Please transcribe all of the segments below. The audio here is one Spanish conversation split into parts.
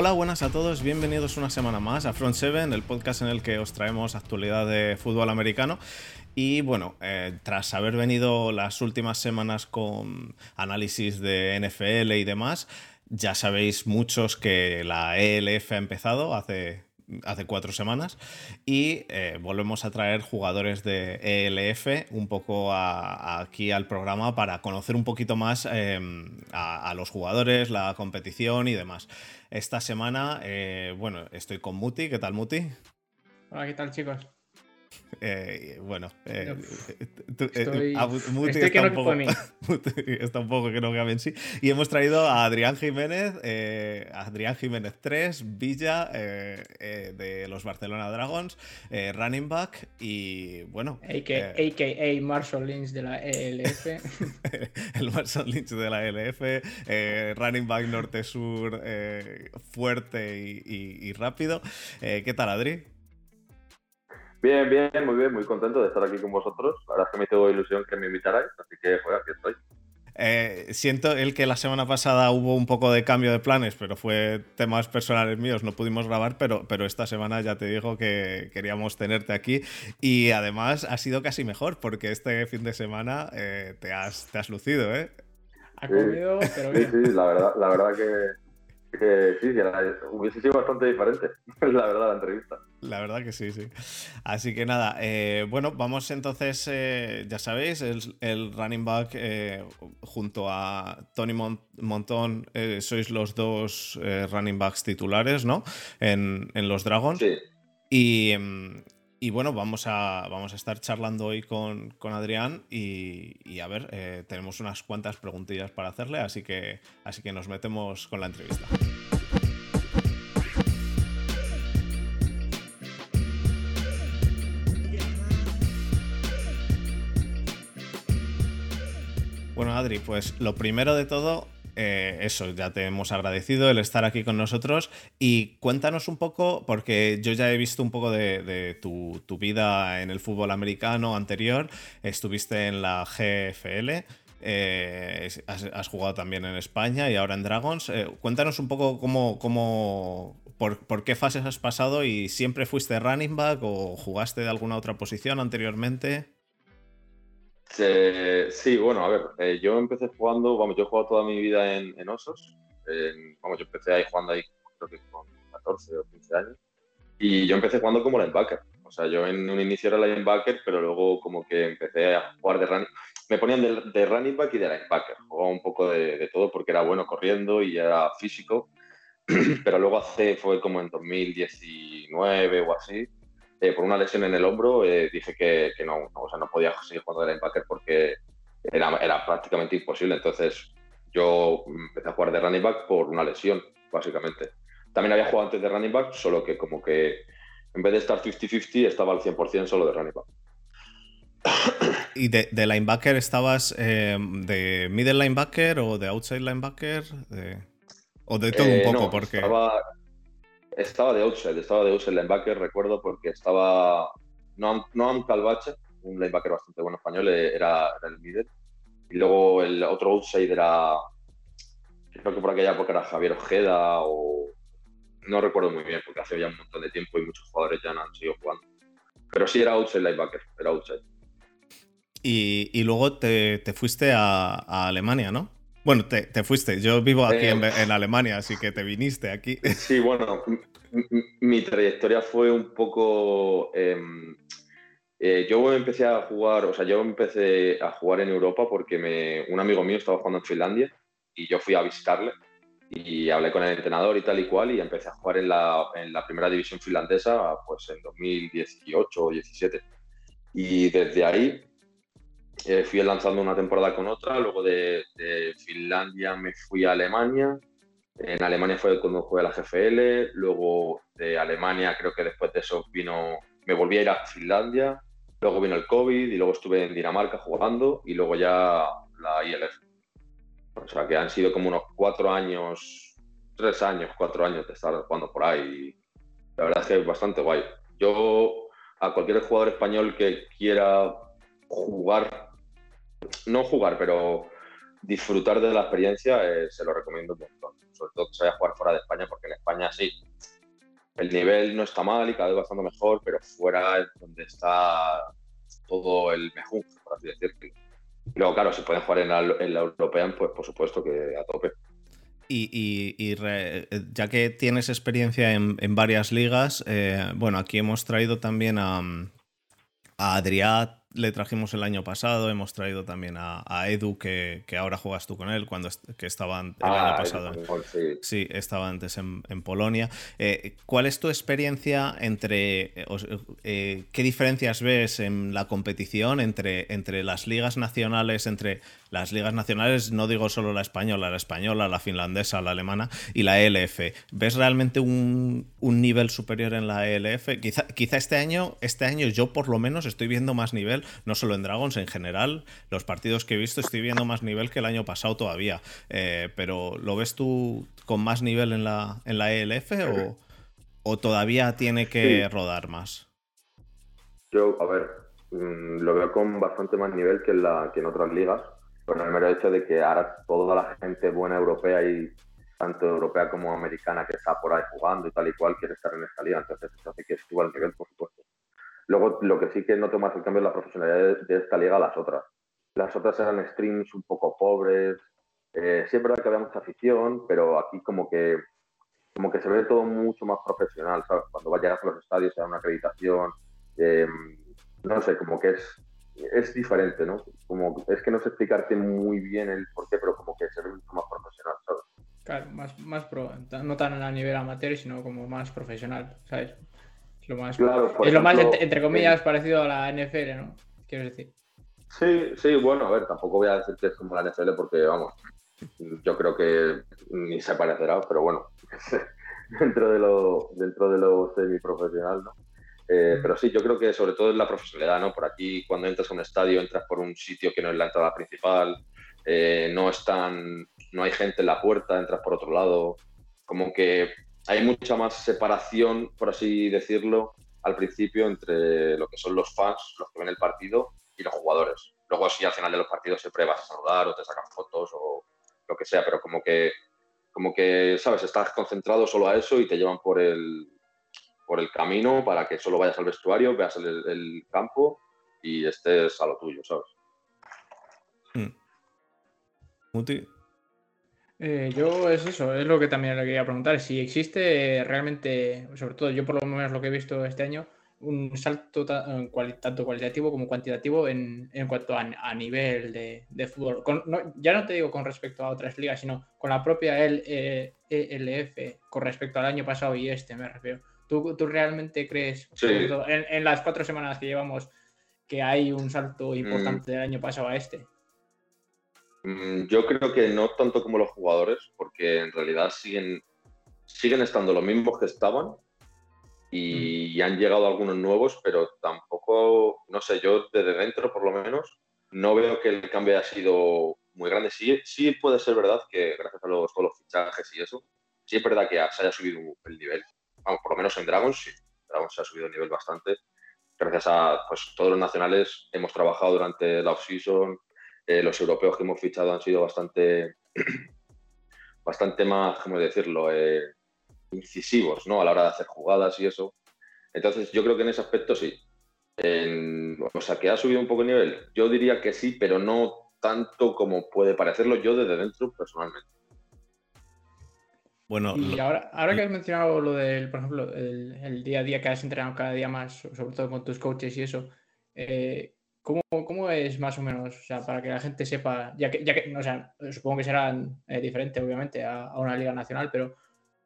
Hola, buenas a todos, bienvenidos una semana más a Front 7, el podcast en el que os traemos actualidad de fútbol americano. Y bueno, eh, tras haber venido las últimas semanas con análisis de NFL y demás, ya sabéis muchos que la ELF ha empezado hace hace cuatro semanas y eh, volvemos a traer jugadores de ELF un poco aquí al programa para conocer un poquito más em, a, los jugadores, la competición y demás. Esta semana, eh, bueno, estoy con Muti. ¿Qué tal, Muti? Hola, ¿qué tal, chicos? Eh, bueno, eh, estoy, estoy que un poco, está un poco que no cabe en sí. Y hemos traído a Adrián Jiménez, Adrián Jiménez 3, Villa de los Barcelona Dragons, running back y bueno. AKA Marshall Lynch de la ELF. el Marshall Lynch de la ELF, running back norte-sur fuerte y rápido. ¿Qué tal, Adri? Bien, bien, muy bien, muy contento de estar aquí con vosotros. La verdad es que me tengo ilusión que me invitarais, así que, joder, aquí estoy. Eh, siento el que la semana pasada hubo un poco de cambio de planes, pero fue temas personales míos, no pudimos grabar, pero, pero esta semana ya te digo que queríamos tenerte aquí y además ha sido casi mejor porque este fin de semana eh, te, has, te has lucido, ¿eh? Ha comido, pero bien. Sí, sí, la verdad, la verdad que, que sí, hubiese sido bastante diferente, la verdad, la entrevista. La verdad que sí, sí. Así que nada, eh, bueno, vamos entonces, eh, ya sabéis, el, running back eh, junto a Tony Montón, sois los dos running backs titulares, ¿no? En, en los Dragons. Sí. Y, em, y bueno, vamos a, vamos a estar charlando hoy con, Adrián y, a ver, eh, tenemos unas cuantas preguntillas para hacerle, así que, así que nos metemos con la entrevista. Pues lo primero de todo, eh, eso, ya te hemos agradecido el estar aquí con nosotros y cuéntanos un poco, porque yo ya he visto un poco de, tu, vida en el fútbol americano anterior, estuviste en la GFL. Eh, has, jugado también en España y ahora en Dragons. Eh, cuéntanos un poco cómo, cómo por, por, qué fases has pasado y siempre fuiste running back o jugaste de alguna otra posición anteriormente sí, bueno, a ver, eh, yo empecé jugando, vamos, yo he jugado toda mi vida en, Osos. vamos, yo empecé ahí jugando ahí, creo que con 14 o 15 años. Y yo empecé jugando como linebacker. O sea, yo en un inicio era linebacker, pero luego como que empecé a jugar de running. Me ponían de, running back y de linebacker. Jugaba un poco de, de, todo porque era bueno corriendo y era físico. pero luego hace, fue como en 2019 o así, eh, por una lesión en el hombro, eh, dije que, no, o sea, no podía seguir jugando de linebacker porque era, era, prácticamente imposible. Entonces yo empecé a jugar de running back por una lesión, básicamente. También había jugado antes de running back, solo que como que en vez de estar 50-50 estaba al 100% solo de running back. ¿Y de, linebacker estabas eh, de middle linebacker o de outside linebacker? ¿O de todo un poco? porque... Estaba de outside, estaba de outside linebacker, recuerdo, porque estaba Noam, Noam Calvache, un linebacker bastante bueno español, eh, era, el middle. Y luego el otro outside era, creo que por aquella época era Javier Ojeda o no recuerdo muy bien, porque hace ya un montón de tiempo y muchos jugadores ya no han seguido jugando. Pero sí era outside linebacker, era outside. Y, luego te, te fuiste a Alemania, ¿no? Bueno, te, te, fuiste. Yo vivo aquí en, eh, en, Alemania, así que te viniste aquí. Sí, bueno, mi trayectoria fue un poco... Em, eh, yo empecé a jugar, o sea, yo empecé a jugar en Europa porque me, un amigo mío estaba jugando en Finlandia y yo fui a visitarle y hablé con el entrenador y tal y cual y empecé a jugar en la, en la primera división finlandesa pues en 2018 o 17. Y desde ahí eh, fui lanzando una temporada con otra, luego de, de Finlandia me fui a Alemania en Alemania fue cuando jugué a la GFL, luego de Alemania creo que después de eso vino, me volví a ir a Finlandia, luego vino el COVID y luego estuve en Dinamarca jugando y luego ya la ILF. O sea que han sido como unos cuatro años, tres años, cuatro años de estar jugando por ahí. la verdad es que es bastante guay. Yo a cualquier jugador español que quiera jugar, no jugar, pero disfrutar de la experiencia, eh, se lo recomiendo un montón. Sobre todo que se vaya a jugar fuera de España, porque en España sí, el nivel no está mal y cada vez bastante mejor, pero fuera es donde está todo el mejor, por así decirlo. Luego, claro, si pueden jugar en la, en la European, pues por supuesto que a tope. Y, ya que tienes experiencia en, varias ligas, eh, bueno, aquí hemos traído también a, a le trajimos el año pasado, hemos traído también a, Edu, que, ahora juegas tú con él, cuando que estaba el año ah, pasado. sí. estaba antes en, Polonia. Eh, ¿Cuál es tu experiencia entre, eh, eh, qué diferencias ves en la competición entre, entre las ligas nacionales, entre las ligas nacionales, no digo solo la española, la española, la finlandesa, la alemana y la ELF. ¿Ves realmente un, nivel superior en la ELF? Quizá, quizá este año, este año yo por lo menos estoy viendo más nivel no solo en Dragons, en general, los partidos que he visto estoy viendo más nivel que el año pasado todavía. Eh, pero ¿lo ves tú con más nivel en la, en la ELF o, todavía tiene que rodar más? Yo, a ver, mm, lo veo con bastante más nivel que en, la, que en otras ligas, por el mero hecho de que ahora toda la gente buena europea y tanto europea como americana que está por ahí jugando y tal y cual quiere estar en esta liga, entonces eso hace que suba el nivel, por supuesto. Luego, lo que sí que noto más el cambio es la profesionalidad de, esta liga a las otras. Las otras eran streams un poco pobres. Eh, sí que había mucha afición, pero aquí como que como que se ve todo mucho más profesional, ¿sabes? Cuando llegas a los estadios, se da una acreditación. Em, no sé, como que es, es diferente, ¿no? Como, es que no sé explicarte muy bien el por qué, pero como que se ve mucho más profesional, ¿sabes? Claro, más, más pro, no tan a nivel amateur, sino como más profesional, ¿sabes? Es lo más, entre, comillas, parecido a la NFL, ¿no? Quiero decir. Sí, sí, bueno, a ver, tampoco voy a decir que es como la NFL porque, vamos, yo creo que ni se parecerá, pero bueno, dentro de lo, dentro de lo semiprofesional, ¿no? Eh, pero sí, yo creo que sobre todo es la profesionalidad, ¿no? Por aquí, cuando entras a un estadio, entras por un sitio que no es la entrada principal, eh, no están, no hay gente en la puerta, entras por otro lado, como que hay mucha más separación, por así decirlo, al principio entre lo que son los fans, los que ven el partido, y los jugadores. Luego sí, al final de los partidos siempre vas a saludar o te sacan fotos o lo que sea, pero como que, como que, ¿sabes? Estás concentrado solo a eso y te llevan por el, por el camino para que solo vayas al vestuario, veas el, campo y estés a lo tuyo, ¿sabes? Mm. Eh, yo es eso, es lo que también le quería preguntar. Si existe realmente, sobre todo yo por lo menos lo que he visto este año, un salto tanto cualitativo como cuantitativo en, cuanto a, nivel de, fútbol. ya no te digo con respecto a otras ligas, sino con la propia ELF, e con respecto al año pasado y este, me refiero. ¿Tú, realmente crees, en, las cuatro semanas que llevamos, que hay un salto importante mm. del año pasado a este? Mm, yo creo que no tanto como los jugadores, porque en realidad siguen, siguen estando los mismos que estaban y, mm. han llegado algunos nuevos, pero tampoco, no sé, yo desde dentro por lo menos no veo que el cambio haya sido muy grande. Sí, sí puede ser verdad que gracias a los, todos los fichajes y eso, sí es verdad que se haya subido el nivel. Vamos, por lo menos en Dragons sí, Dragons se ha subido el nivel bastante. Gracias a pues, todos los nacionales hemos trabajado durante la off-season, eh, los europeos que hemos fichado han sido bastante, bastante más, ¿cómo decirlo?, eh, incisivos ¿no? a la hora de hacer jugadas y eso. Entonces, yo creo que en ese aspecto sí. o sea, que ha subido un poco el nivel. Yo diría que sí, pero no tanto como puede parecerlo yo desde dentro personalmente. Bueno, y ahora, ahora que has mencionado lo del, por ejemplo, el, día a día que has entrenado cada día más, sobre todo con tus coaches y eso, eh, ¿Cómo, es más o menos? O sea, para que la gente sepa, ya que, ya que o sea, supongo que serán eh, diferentes, obviamente, a, una liga nacional, pero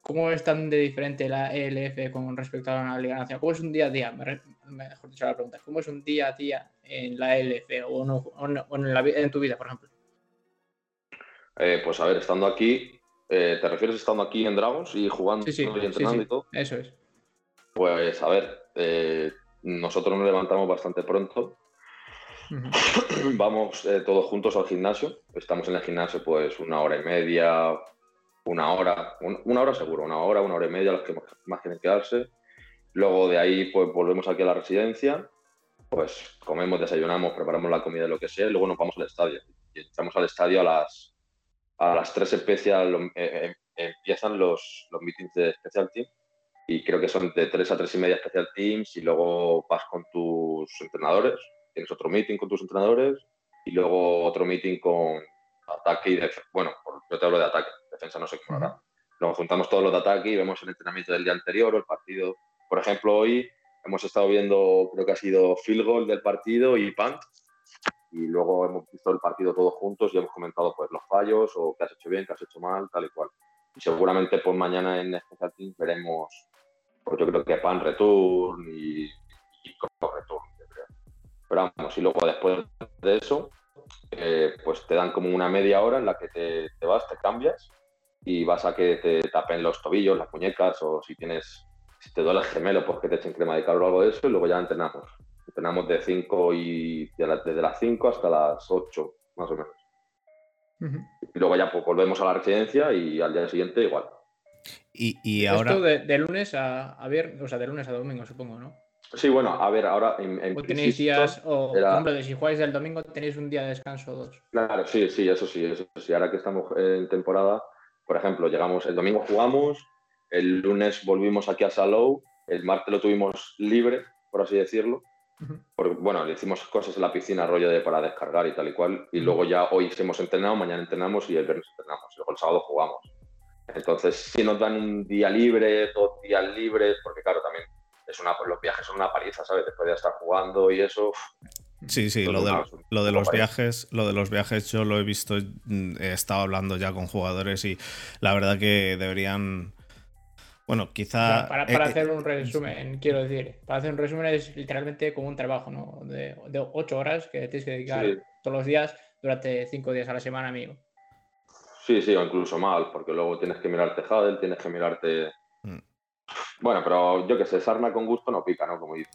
¿cómo es tan de diferente la ELF con respecto a una liga nacional? ¿Cómo es un día a día? Mejor dicho la pregunta, ¿cómo es un día a día en la ELF o, en, tu vida, por ejemplo? Eh, pues a ver, estando aquí, eh, ¿te refieres estando aquí en Dragons y jugando y entrenando y todo? Eso es. Pues a ver, nosotros nos levantamos bastante pronto Vamos eh, todos juntos al gimnasio. Estamos en el gimnasio pues una hora y media, una hora, una hora seguro, una hora, una hora y media los que más quieren quedarse. Luego de ahí pues volvemos aquí a la residencia, pues comemos, desayunamos, preparamos la comida, lo que sea, y luego nos vamos al estadio. entramos al estadio a las, a las 3 especial, eh, empiezan los, los meetings de Special Team y creo que son de 3 a 3 y media Special Teams y luego vas con tus entrenadores, tienes otro meeting con tus entrenadores y luego otro meeting con ataque y defensa. Bueno, yo te hablo de ataque, defensa no sé cómo hará. Luego juntamos todos los de ataque y vemos el entrenamiento del día anterior o el partido. Por ejemplo, hoy hemos estado viendo, creo que ha sido field goal del partido y punt. Y luego hemos visto el partido todos juntos y hemos comentado pues los fallos o qué has hecho bien, qué has hecho mal, tal y cual. Y seguramente pues mañana en Special Teams veremos, pues yo creo que pan return y, y return. Pero vamos, y luego después de eso, eh, pues te dan como una media hora en la que te, te vas, te cambias y vas a que te tapen los tobillos, las muñecas o si tienes, si te duele el gemelo, pues que te echen crema de calor o algo de eso y luego ya entrenamos. Entrenamos de 5 y desde las 5 hasta las 8, más o menos. Y luego ya pues, volvemos a la residencia y al día siguiente igual. Y, y ahora... Esto de, lunes a, a viernes, o sea, de lunes a domingo, supongo, ¿no? Sí, bueno, a ver, ahora en, o tenéis días, o por ejemplo, si jugáis el domingo tenéis un día de descanso o dos. Claro, sí, sí, eso sí, eso sí. Ahora que estamos en temporada, por ejemplo, llegamos, el domingo jugamos, el lunes volvimos aquí a Salou, el martes lo tuvimos libre, por así decirlo. Porque, bueno, le hicimos cosas en la piscina, rollo de para descargar y tal y cual. Y luego ya hoy hemos entrenado, mañana entrenamos y el viernes entrenamos. Y luego el sábado jugamos. Entonces, si nos dan un día libre, dos días libres, porque claro, también es una, los viajes son una paliza, ¿sabes? Después de estar jugando y eso. Sí, sí, lo de, lo de los viajes, lo de los viajes yo lo he visto, mm, he estado hablando ya con jugadores y la verdad que deberían, bueno, quizá... Para, para, eh, hacer un resumen, quiero decir, para hacer un resumen es literalmente como un trabajo, ¿no? De, de ocho horas que tienes que dedicar todos los días durante cinco días a la semana, amigo. Sí, sí, o incluso mal, porque luego tienes que mirarte Hadel, tienes que mirarte bueno, pero yo que sé, sarna con gusto no pica, ¿no? Como dice.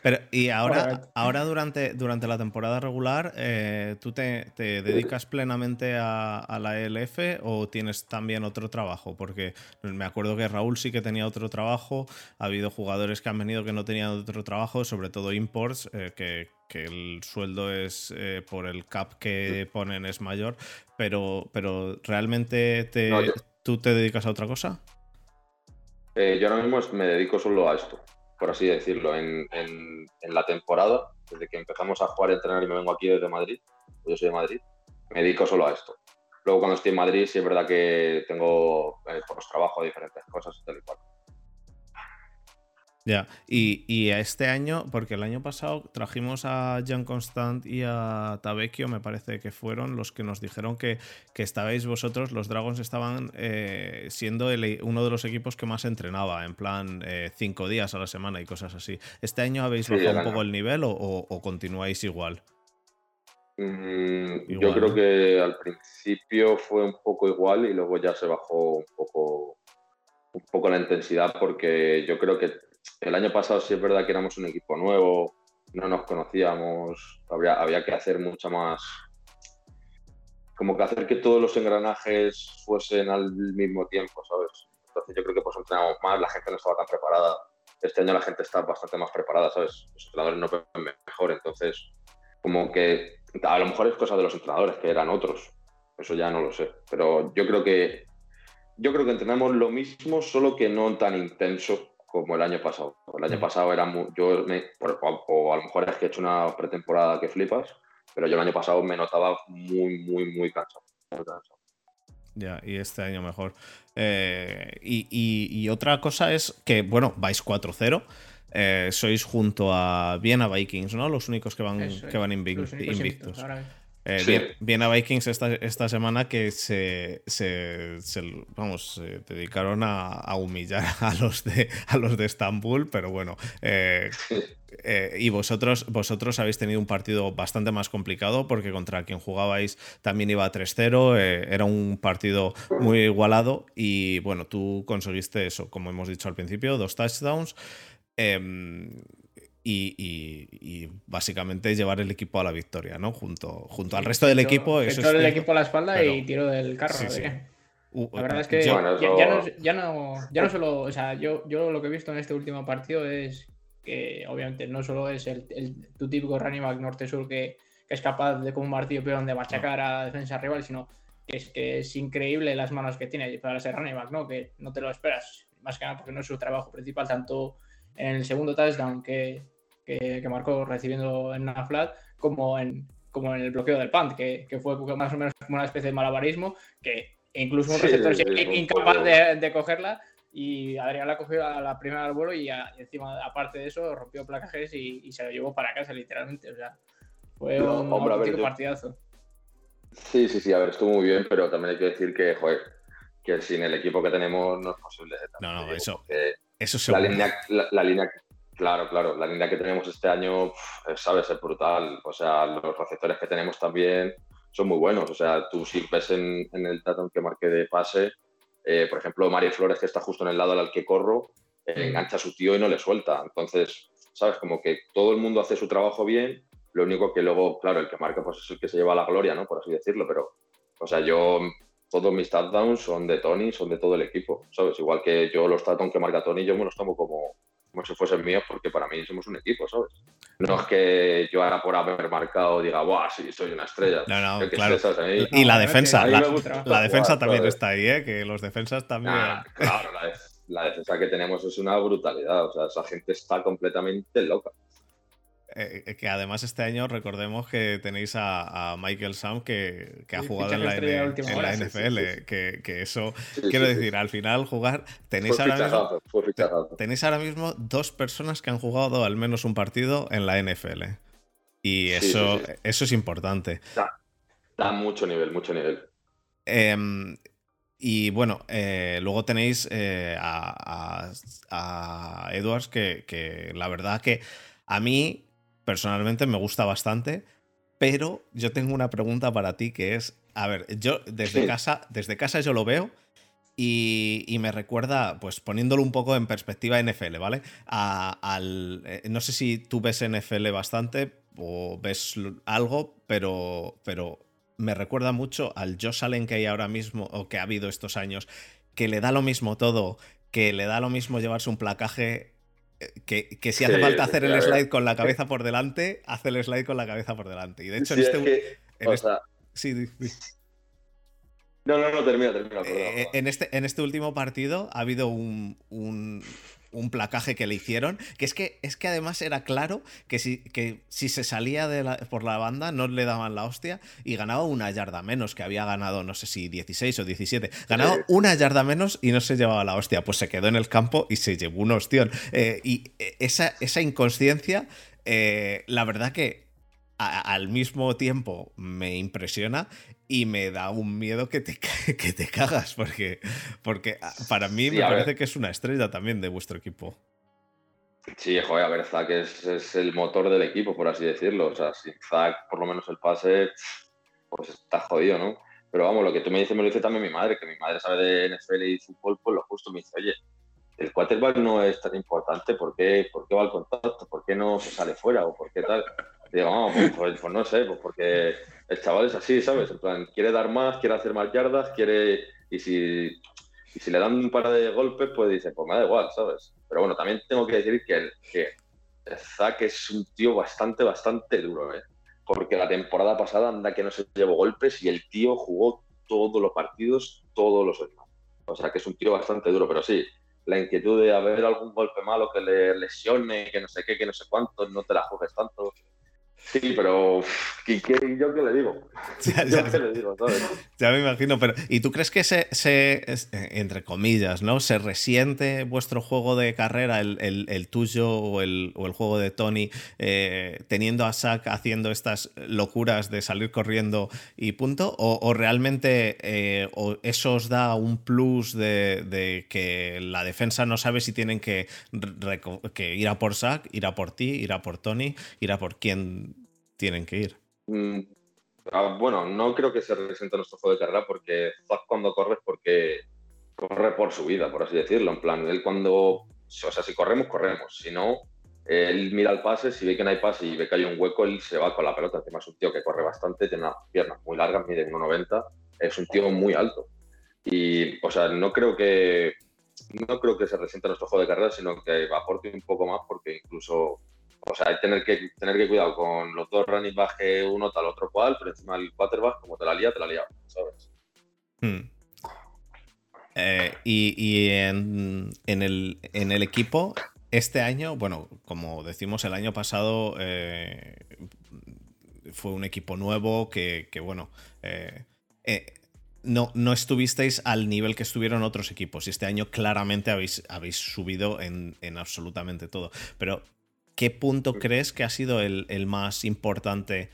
Pero, y ahora, ahora durante, durante la temporada regular, eh, ¿tú te, dedicas plenamente a, la ELF o tienes también otro trabajo? Porque me acuerdo que Raúl sí que tenía otro trabajo, ha habido jugadores que han venido que no tenían otro trabajo, sobre todo imports, eh, que, el sueldo es eh, por el cap que ponen es mayor, pero, pero ¿realmente te, tú te dedicas a otra cosa? Eh, yo ahora mismo me dedico solo a esto, por así decirlo. En, la temporada, desde que empezamos a jugar y entrenar y me vengo aquí desde Madrid, yo soy de Madrid, me dedico solo a esto. Luego cuando estoy en Madrid sí es verdad que tengo eh, por los trabajos diferentes cosas y tal y cual. Ya, y, y, este año, porque el año pasado trajimos a Jean Constant y a Tabecchio, me parece que fueron los que nos dijeron que, que estabais vosotros, los Dragons estaban eh, siendo uno de los equipos que más entrenaba, en plan eh, cinco días a la semana y cosas así. ¿Este año habéis bajado un poco el nivel o, continuáis igual? Mm, yo creo que al principio fue un poco igual y luego ya se bajó un poco, un poco la intensidad porque yo creo que el año pasado sí es verdad que éramos un equipo nuevo, no nos conocíamos, había, había que hacer mucha más, como que hacer que todos los engranajes fuesen al mismo tiempo, ¿sabes? Entonces yo creo que pues entrenamos más, la gente no estaba tan preparada. Este año la gente está bastante más preparada, ¿sabes? Los entrenadores no ven mejor, entonces como que a lo mejor es cosa de los entrenadores, que eran otros. Eso ya no lo sé. Pero yo creo que yo creo que entrenamos lo mismo, solo que no tan intenso como el año pasado. El año pasado era muy, yo me, o, a lo mejor es que he hecho una pretemporada que flipas, pero yo el año pasado me notaba muy, muy, muy cansado. Ya, y este año mejor. Eh, y, otra cosa es que, bueno, vais 4-0. Eh, sois junto a Viena Vikings, ¿no? Los únicos que van, que van invictos. Eh, Viena Vikings esta, esta semana que se, se, vamos, se dedicaron a, humillar a los, de, a los de Estambul, pero bueno. Eh, eh, y vosotros, vosotros habéis tenido un partido bastante más complicado porque contra quien jugabais también iba 3-0, era un partido muy igualado y bueno, tú conseguiste eso, como hemos dicho al principio, dos touchdowns. Em, y, básicamente llevar el equipo a la victoria, ¿no? Junto, junto al resto del equipo. Eso es el equipo a la espalda y tiro del carro. la verdad es que ya, no, ya, no, solo, o sea, yo, yo lo que he visto en este último partido es que obviamente no solo es el, tu típico running back norte-sur que, que es capaz de como un martillo peón de machacar a defensa rival, sino que es, que es increíble las manos que tiene para ser running back, ¿no? Que no te lo esperas, más que nada porque no es su trabajo principal, tanto en el segundo touchdown que, que, marcó recibiendo en una flat, como en, como en el bloqueo del punt, que, que, fue más o menos como una especie de malabarismo, que incluso un receptor incapaz de, de, cogerla y Adrián la cogió a la primera al vuelo y, encima, aparte de eso, rompió placajes y, se lo llevó para casa, literalmente. O sea, fue un hombre, partidazo. Sí, sí, sí, a ver, estuvo muy bien, pero también hay que decir que, joder, que sin el equipo que tenemos no es posible. No, no, eso, eso es la línea, la, línea, claro, claro, la línea que tenemos este año, sabes, es brutal. O sea, los receptores que tenemos también son muy buenos. O sea, tú si ves en, en el dato que marqué de pase, eh, por ejemplo, Mario Flores, que está justo en el lado al que corro, eh, engancha a su tío y no le suelta. Entonces, ¿sabes? Como que todo el mundo hace su trabajo bien, lo único que luego, claro, el que marca pues es el que se lleva la gloria, ¿no? Por así decirlo, pero, o sea, yo, todos mis touchdowns son de Tony, son de todo el equipo, ¿sabes? Igual que yo los touchdowns que marca Tony, yo me los tomo como, como si fuesen míos, porque para mí somos un equipo, ¿sabes? No es que yo ahora por haber marcado diga, ¡buah, sí, soy una estrella! No, no, claro. y la defensa, la, defensa también está ahí, ¿eh? Que los defensas también... claro, la, defensa que tenemos es una brutalidad, o sea, esa gente está completamente loca. Eh, eh, que además este año recordemos que tenéis a, Michael Sam que, ha jugado en la, NFL, Que, eso, quiero decir, al final jugar, tenéis ahora, mismo, tenéis ahora mismo dos personas que han jugado al menos un partido en la NFL. Y eso, eso es importante. Da, mucho nivel, mucho nivel. Em, y bueno, eh, luego tenéis a, a, Edwards que, que la verdad que a mí personalmente me gusta bastante, pero yo tengo una pregunta para ti que es, a ver, yo desde casa, desde casa yo lo veo y, me recuerda, pues poniéndolo un poco en perspectiva NFL, ¿vale? al, eh, no sé si tú ves NFL bastante o ves algo, pero, pero me recuerda mucho al Josh Allen que hay ahora mismo o que ha habido estos años, que le da lo mismo todo, que le da lo mismo llevarse un placaje que, si hace falta hacer el slide con la cabeza por delante, hace el slide con la cabeza por delante. Y de hecho, en este. sí, No, no, no, termina, termina. Eh, en, este, en este último partido ha habido un, un placaje que le hicieron, que es que, es que además era claro que si, que si se salía de por la banda no le daban la hostia y ganaba una yarda menos, que había ganado no sé si 16 o 17, ganaba una yarda menos y no se llevaba la hostia, pues se quedó en el campo y se llevó un ostión. Eh, y eh, esa, esa inconsciencia, eh, la verdad que al mismo tiempo me impresiona y me da un miedo que te, que te cagas, porque, porque ah, para mí me parece que es una estrella también de vuestro equipo. Sí, joder, a ver, Zach es, es, el motor del equipo, por así decirlo. O sea, sin Zach, por lo menos el pase, pues está jodido, ¿no? Pero vamos, lo que tú me dices me lo dice también mi madre, que mi madre sabe de NFL y fútbol, pues lo justo me dice, oye, el quarterback no es tan importante, ¿por qué, ¿por qué va al contacto? ¿Por qué no se sale fuera? ¿O por qué tal? Pues, pues, pues, no sé, porque el chaval es así, ¿sabes? En plan, quiere dar más, quiere hacer más yardas, quiere. Y si, si le dan un par de golpes, pues dice, pues me da igual, ¿sabes? Pero bueno, también tengo que decir que, que Zack es un tío bastante, bastante duro, ¿eh? Porque la temporada pasada anda que no se llevó golpes y el tío jugó todos los partidos, todos los años. O sea que es un tío bastante duro, pero sí, la inquietud de haber algún golpe malo que le lesione, que no sé qué, que no sé cuánto, no te la juegues tanto. Sí, pero ¿qué, yo qué le digo? Ya, ya, le digo ya, me imagino, pero ¿y tú crees que se, se, entre comillas, ¿no? Se resiente vuestro juego de carrera, el, tuyo o el, o el, juego de Tony, eh, teniendo a Sack haciendo estas locuras de salir corriendo y punto? ¿O, realmente eh, eso os da un plus de, que la defensa no sabe si tienen que, que ir a por Sack, ir a por ti, ir a por Tony, ir a por quién tienen que ir. Mm, ah, bueno, no creo que se resienta nuestro juego de carrera porque Zach cuando corre es porque corre por su vida, por así decirlo. En plan, él cuando, o sea, si corremos, corremos. Si no, él mira el pase, si ve que no hay pase y ve que hay un hueco, él se va con la pelota. Además, es un tío que corre bastante, tiene unas piernas muy largas, mide 1,90, es un tío muy alto. Y, o sea, no creo que no creo que se resienta nuestro juego de carrera, sino que aporte un poco más porque incluso o sea, hay tener que tener que cuidado con los dos running back uno tal, otro cual, pero encima el quarterback, como te la lía, te la lía, ¿sabes? Hmm. Eh, y, en, el, en, el, equipo, este año, bueno, como decimos el año pasado, eh, fue un equipo nuevo que, bueno, eh, no, no estuvisteis al nivel que estuvieron otros equipos. Y este año claramente habéis, habéis subido en, en absolutamente todo. Pero, ¿qué punto crees que ha sido el, el más importante?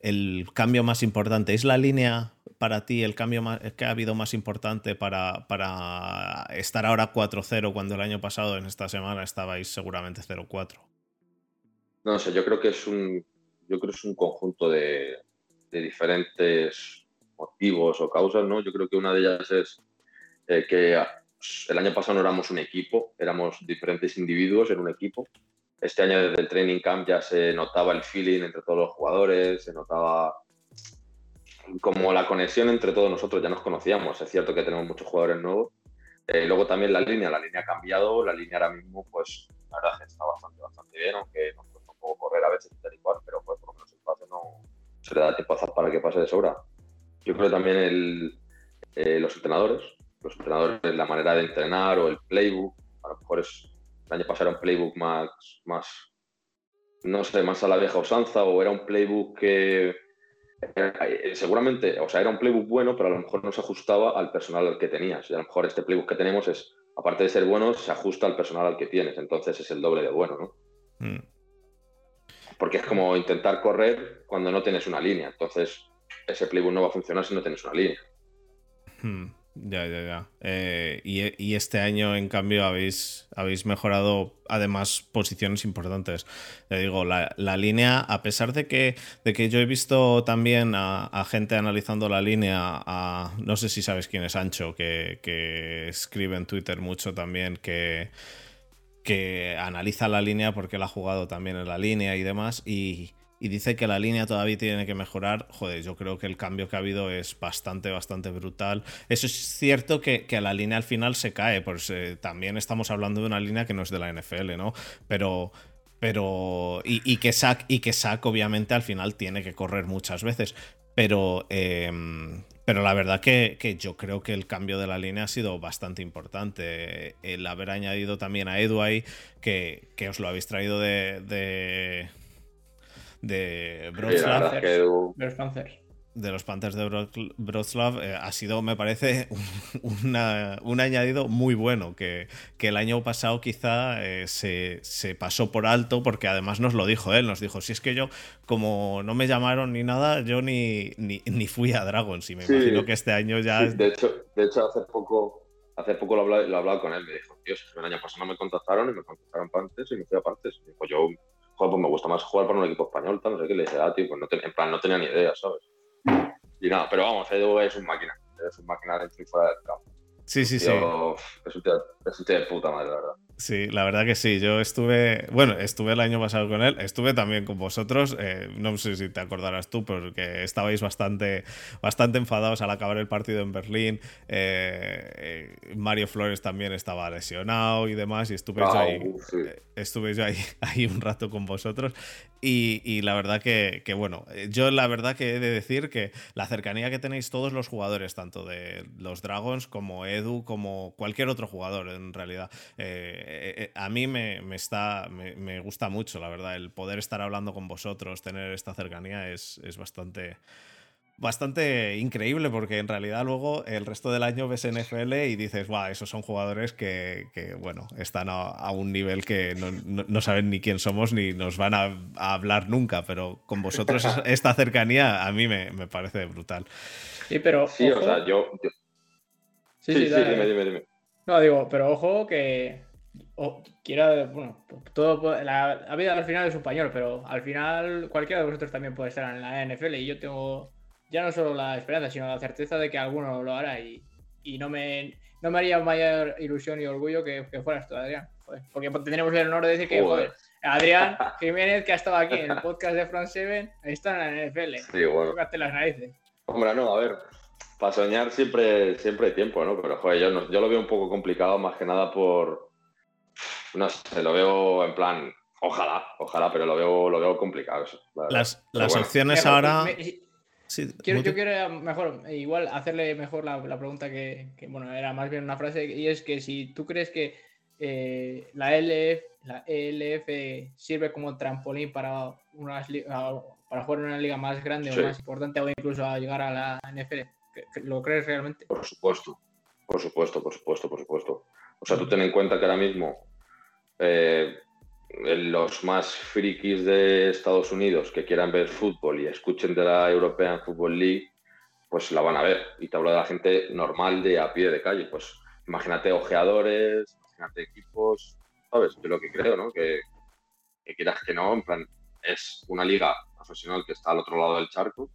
El cambio más importante. ¿Es la línea para ti el cambio que ha habido más importante para, para estar ahora 4-0 cuando el año pasado en esta semana estabais seguramente 0-4? No sé, yo creo que es un, yo creo es un conjunto de, diferentes motivos o causas, ¿no? Yo creo que una de ellas es eh, que el año pasado no éramos un equipo, éramos diferentes individuos en un equipo. Este año desde el training camp ya se notaba el feeling entre todos los jugadores, se notaba como la conexión entre todos nosotros, ya nos conocíamos, es cierto que tenemos muchos jugadores nuevos. Eh, luego también la línea, la línea ha cambiado, la línea ahora mismo, pues la verdad está bastante, bastante bien, aunque nos cuesta un poco correr a veces y tal y cual, pero pues por lo menos el pase no se le da tiempo a para que pase de sobra. Yo creo también el, eh, los entrenadores, los entrenadores, la manera de entrenar o el playbook, a lo mejor es, el año pasado era un playbook más, más, no sé, más a la vieja usanza o era un playbook que eh, seguramente, o sea, era un playbook bueno, pero a lo mejor no se ajustaba al personal al que tenías. Y a lo mejor este playbook que tenemos es, aparte de ser bueno, se ajusta al personal al que tienes. Entonces es el doble de bueno, ¿no? Mm. Porque es como intentar correr cuando no tienes una línea. Entonces ese playbook no va a funcionar si no tienes una línea. Mm. Ya, ya, ya. Eh, y, este año, en cambio, habéis, habéis mejorado además posiciones importantes. Te digo, la, línea, a pesar de que, de que yo he visto también a, gente analizando la línea, no sé si sabes quién es Ancho, que, que escribe en Twitter mucho también, que, que analiza la línea porque él ha jugado también en la línea y demás. Y, y dice que la línea todavía tiene que mejorar, joder, yo creo que el cambio que ha habido es bastante, bastante brutal. Eso es cierto que, que la línea al final se cae, pues eh, también estamos hablando de una línea que no es de la NFL, ¿no? Pero... Pero. Y, que Sack, y que Sack, obviamente, al final tiene que correr muchas veces. Pero. Em, pero la verdad que, que, yo creo que el cambio de la línea ha sido bastante importante. El haber añadido también a Edu que, que os lo habéis traído de Wroclaw. de los Panthers de Wroclaw eh, ha sido, me parece, un añadido muy bueno que, el año pasado quizá eh, se, pasó por alto porque además nos lo dijo él, nos dijo, si es que yo como no me llamaron ni nada, yo ni, ni, fui a Dragons y me imagino que este año ya... de, hecho, de hecho, hace poco, hace poco lo he hablado, con él, me dijo, Dios, el año pasado no me contactaron y me contactaron Panthers y me fui a Panthers. Y dijo, yo joder, pues me gusta más jugar para un equipo español, tal, no sé qué, le dije, ah, tío, pues no en plan, no tenía ni idea, ¿sabes? Y nada, pero vamos, Edu es un máquina, es un máquina dentro y fuera del campo. Sí, sí, sí. Es un, tío, de puta madre, la verdad. Sí, la verdad que sí. Yo estuve, bueno, estuve el año pasado con él, estuve también con vosotros. Eh, no sé si te acordarás tú, porque estabais bastante, bastante enfadados al acabar el partido en Berlín. Eh, eh, Mario Flores también estaba lesionado y demás, y estuve yo ahí, estuve yo ahí, ahí un rato con vosotros. Y, la verdad que, bueno, yo la verdad que he de decir que la cercanía que tenéis todos los jugadores, tanto de los Dragons como Edu, como cualquier otro jugador en realidad. Eh, eh, a mí me, está, me, gusta mucho, la verdad, el poder estar hablando con vosotros, tener esta cercanía es, bastante, bastante increíble porque en realidad luego el resto del año ves NFL y dices, wow, esos son jugadores que, bueno, están a, un nivel que no, saben ni quién somos ni nos van a, hablar nunca, pero con vosotros esta cercanía a mí me, parece brutal. Sí, pero... Sí, o sea, yo... Sí, sí, dime, dime, dime. No, digo, pero ojo que o quiera, bueno, todo, la, vida al final es un pañuelo, pero al final cualquiera de vosotros también puede estar en la NFL y yo tengo ya no solo la esperanza, sino la certeza de que alguno lo hará y, y no, me, no me haría mayor ilusión y orgullo que, que fueras tú, Adrián. porque tendremos el honor de decir que Adrián Jiménez, que ha estado aquí en el podcast de Front 7, está en la NFL. Sí, bueno. las narices. Hombre, no, a ver, para soñar siempre, siempre hay tiempo, ¿no? Pero joder, yo, yo lo veo un poco complicado más que nada por, no sé, lo veo en plan, Ojalá, ojalá, pero lo veo, lo veo complicado. las, las opciones ahora. quiero, yo quiero mejor, igual hacerle mejor la, pregunta que, bueno, era más bien una frase, y es que si tú crees que eh, la, LF, la ELF sirve como trampolín para, unas, para jugar en una liga más grande o más importante o incluso a llegar a la NFL, ¿lo crees realmente? Por supuesto, por supuesto, por supuesto, por supuesto. O sea, tú ten en cuenta que ahora mismo eh, los más frikis de Estados Unidos que quieran ver fútbol y escuchen de la European Football League, pues la van a ver. Y te hablo de la gente normal de a pie de calle. Pues imagínate ojeadores, imagínate equipos, ¿sabes? Yo lo que creo, ¿no? Que, que quieras que no, en plan, es una liga profesional que está al otro lado del charco.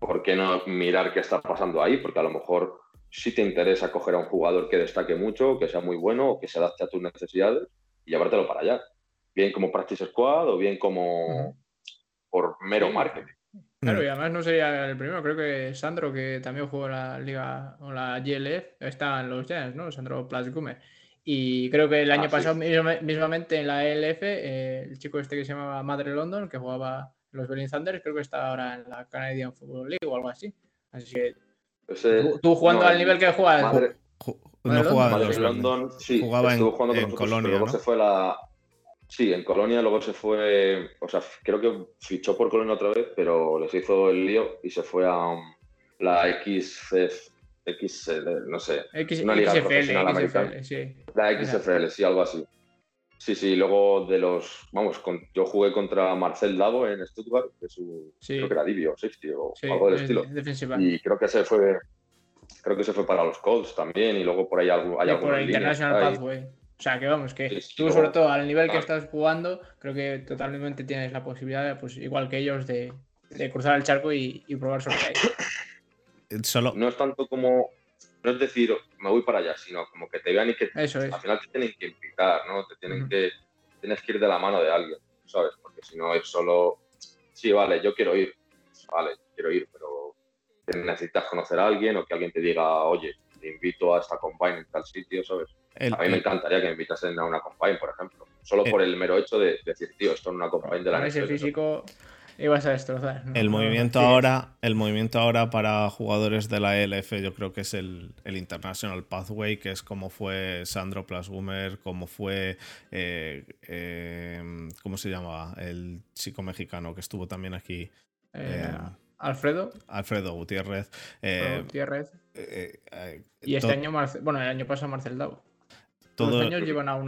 ¿Por qué no mirar qué está pasando ahí? Porque a lo mejor sí te interesa coger a un jugador que destaque mucho, que sea muy bueno, o que se adapte a tus necesidades y llevártelo para allá bien como practice squad o bien como por mero marketing. Claro, y además no sería el primero, creo que Sandro, que también jugó la liga o la GLF, está en los Giants, ¿no? Sandro Plasgume. Y creo que el año ah, pasado, mismamente en la ELF, eh, el chico este que se llamaba Madre London, que jugaba los Berlin Thunders, creo que está ahora en la Canadian Football League o algo así. Así que tú, jugando al nivel que juegas. Madre, no jugaba Madre London, sí, jugaba en, en Colonia. ¿no? se fue la, Sí, en Colonia luego se fue, o sea, creo que fichó por Colonia otra vez, pero les hizo el lío y se fue a um, la XF, X, no sé, una liga profesional americana. Sí. La XFL, sí, algo así. Sí, sí, luego de los, vamos, yo jugué contra Marcel Dago en Stuttgart, que su, creo que era Divio, Safety o algo del estilo. Y creo que se fue, creo que se fue para los Colts también y luego por ahí algo, hay por International Pathway. O sea, que vamos, que tú sobre todo al nivel que estás jugando, creo que totalmente tienes la posibilidad, pues igual que ellos, de, cruzar el charco y, probar suerte ahí. Solo... No es tanto como, no es decir, me voy para allá, sino como que te vean y que Eso al final te tienen que invitar, ¿no? Te tienen que, tienes que ir de la mano de alguien, ¿sabes? Porque si no es solo, sí, vale, yo quiero ir, vale, quiero ir, pero necesitas conocer a alguien o que alguien te diga, oye, te invito a esta combine en tal sitio, ¿sabes? a mí me encantaría que me invitasen a una combine, por ejemplo. Solo por el mero hecho de, decir, tío, esto es una combine de la ese físico ibas a destrozar. El movimiento ahora, el movimiento ahora para jugadores de la ELF, yo creo que es el, International Pathway, que es como fue Sandro Plasgumer, como fue eh, eh, ¿cómo se llamaba? El chico mexicano que estuvo también aquí. Eh, Alfredo. Alfredo Gutiérrez. Gutiérrez. y este año, bueno, el año pasado Marcel Davo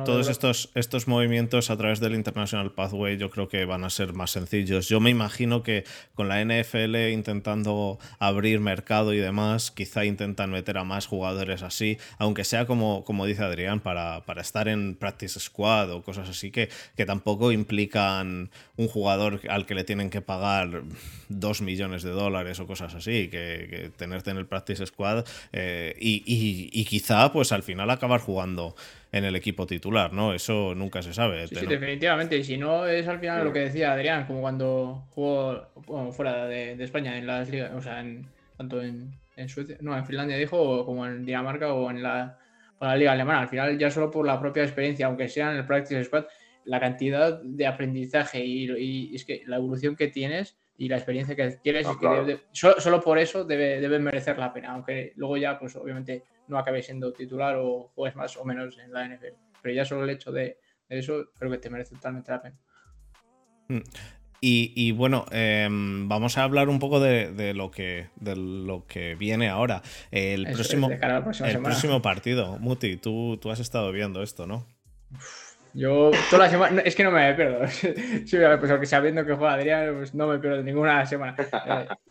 todos estos, estos movimientos a través del International Pathway yo creo que van a ser más sencillos. Yo me imagino que con la NFL intentando abrir mercado y demás, quizá intentan meter a más jugadores así, aunque sea como, como dice Adrián, para, para estar en practice squad o cosas así que, que tampoco implican un jugador al que le tienen que pagar dos millones de dólares o cosas así, que, tenerte en el practice squad eh, y, y quizá pues al final acabar jugando en el equipo titular, ¿no? Eso nunca se sabe. Sí, definitivamente. Y si no, es al final lo que decía Adrián, como cuando jugó fuera de, España, en las ligas, o sea, en, tanto en, Suecia, no, en Finlandia dijo, como en Dinamarca o en la, la liga alemana. Al final, ya solo por la propia experiencia, aunque sea en el Practice Squad, la cantidad de aprendizaje y, es que la evolución que tienes y la experiencia que quieres que solo, por eso debe, debe merecer la pena, aunque luego ya, pues obviamente no acabe siendo titular o juegues más o menos en la NFL. Pero ya solo el hecho de, eso creo que te merece totalmente la pena. Mm. Y, bueno, em, vamos a hablar un poco de, lo que, de lo que viene ahora. El, próximo, el próximo partido. Muti, tú, tú has estado viendo esto, ¿no? Yo toda la semana, es que no me pierdo. Sí, pues aunque sabiendo que juega Adrián, pues no me pierdo ninguna semana.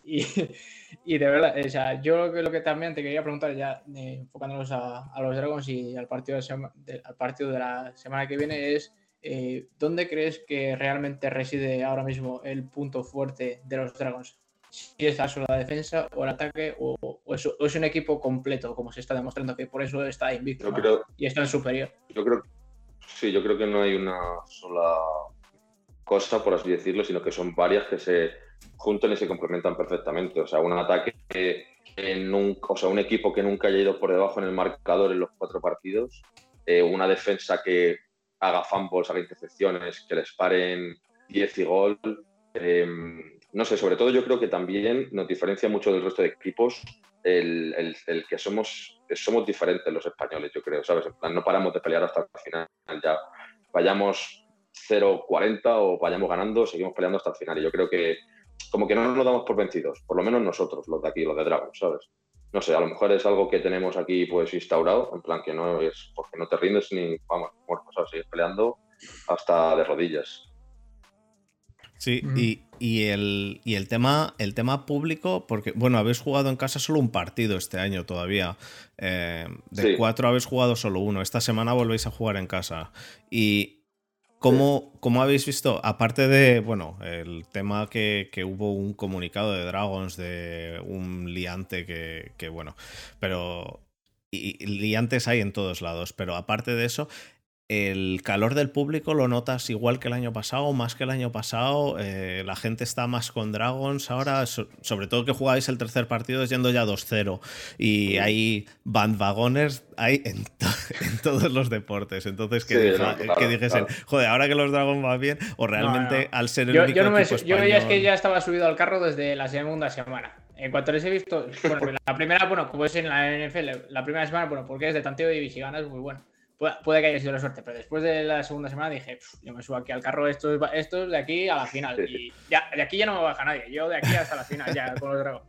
y, y de verdad, o sea, yo lo que, lo que también te quería preguntar, ya eh, enfocándonos a, los Dragons y al partido de, al partido de la semana que viene, es eh, ¿dónde crees que realmente reside ahora mismo el punto fuerte de los Dragons? Si es la defensa o el ataque o, es, un equipo completo, como se está demostrando que por eso está invicto y está en superior. Yo creo, sí, yo creo que no hay una sola cosa, por así decirlo, sino que son varias que se juntan y se complementan perfectamente. O sea, un ataque que, nunca, o sea, un equipo que nunca haya ido por debajo en el marcador en los cuatro partidos, eh, una defensa que haga fumbles, haga intercepciones, que les paren 10 y gol. Em, no sé, sobre todo yo creo que también nos diferencia mucho del resto de equipos el, el, que somos, somos diferentes los españoles, yo creo, ¿sabes? no paramos de pelear hasta el final, ya vayamos 0-40 o vayamos ganando, seguimos peleando hasta el final. Y yo creo que como que no nos damos por vencidos, por lo menos nosotros, los de aquí, los de Dragon, ¿sabes? No sé, a lo mejor es algo que tenemos aquí pues instaurado, en plan que no es porque no te rindes ni, vamos, muerto, ¿sabes? Sigues peleando hasta de rodillas. Sí, y, el, el, tema, el tema público, porque, bueno, habéis jugado en casa solo un partido este año todavía. Eh, de cuatro habéis jugado solo uno. Esta semana volvéis a jugar en casa. Y ¿Cómo, habéis visto? Aparte de, bueno, el tema que, hubo un comunicado de Dragons de un liante que, que bueno, pero y liantes hay en todos lados, pero aparte de eso, el calor del público lo notas igual que el año pasado, más que el año pasado. Eh, la gente está más con Dragons ahora, sobre todo que jugáis el tercer partido yendo ya 2-0. Y hay bandwagoners hay en, todos los deportes. Entonces, que, dijesen, joder, ahora que los Dragons van bien, o realmente al ser el yo, único yo, no me, yo veía es que ya estaba subido al carro desde la segunda semana. En cuanto les he visto, bueno, la primera, bueno, como es en la NFL, la primera semana, bueno, porque es de tanteo y si ganas, muy bueno puede, que haya sido la suerte, pero después de la segunda semana dije, yo me subo aquí al carro, esto es, esto de aquí a la final. Y ya, de aquí ya no me baja nadie, yo de aquí hasta la final, ya con los dragos.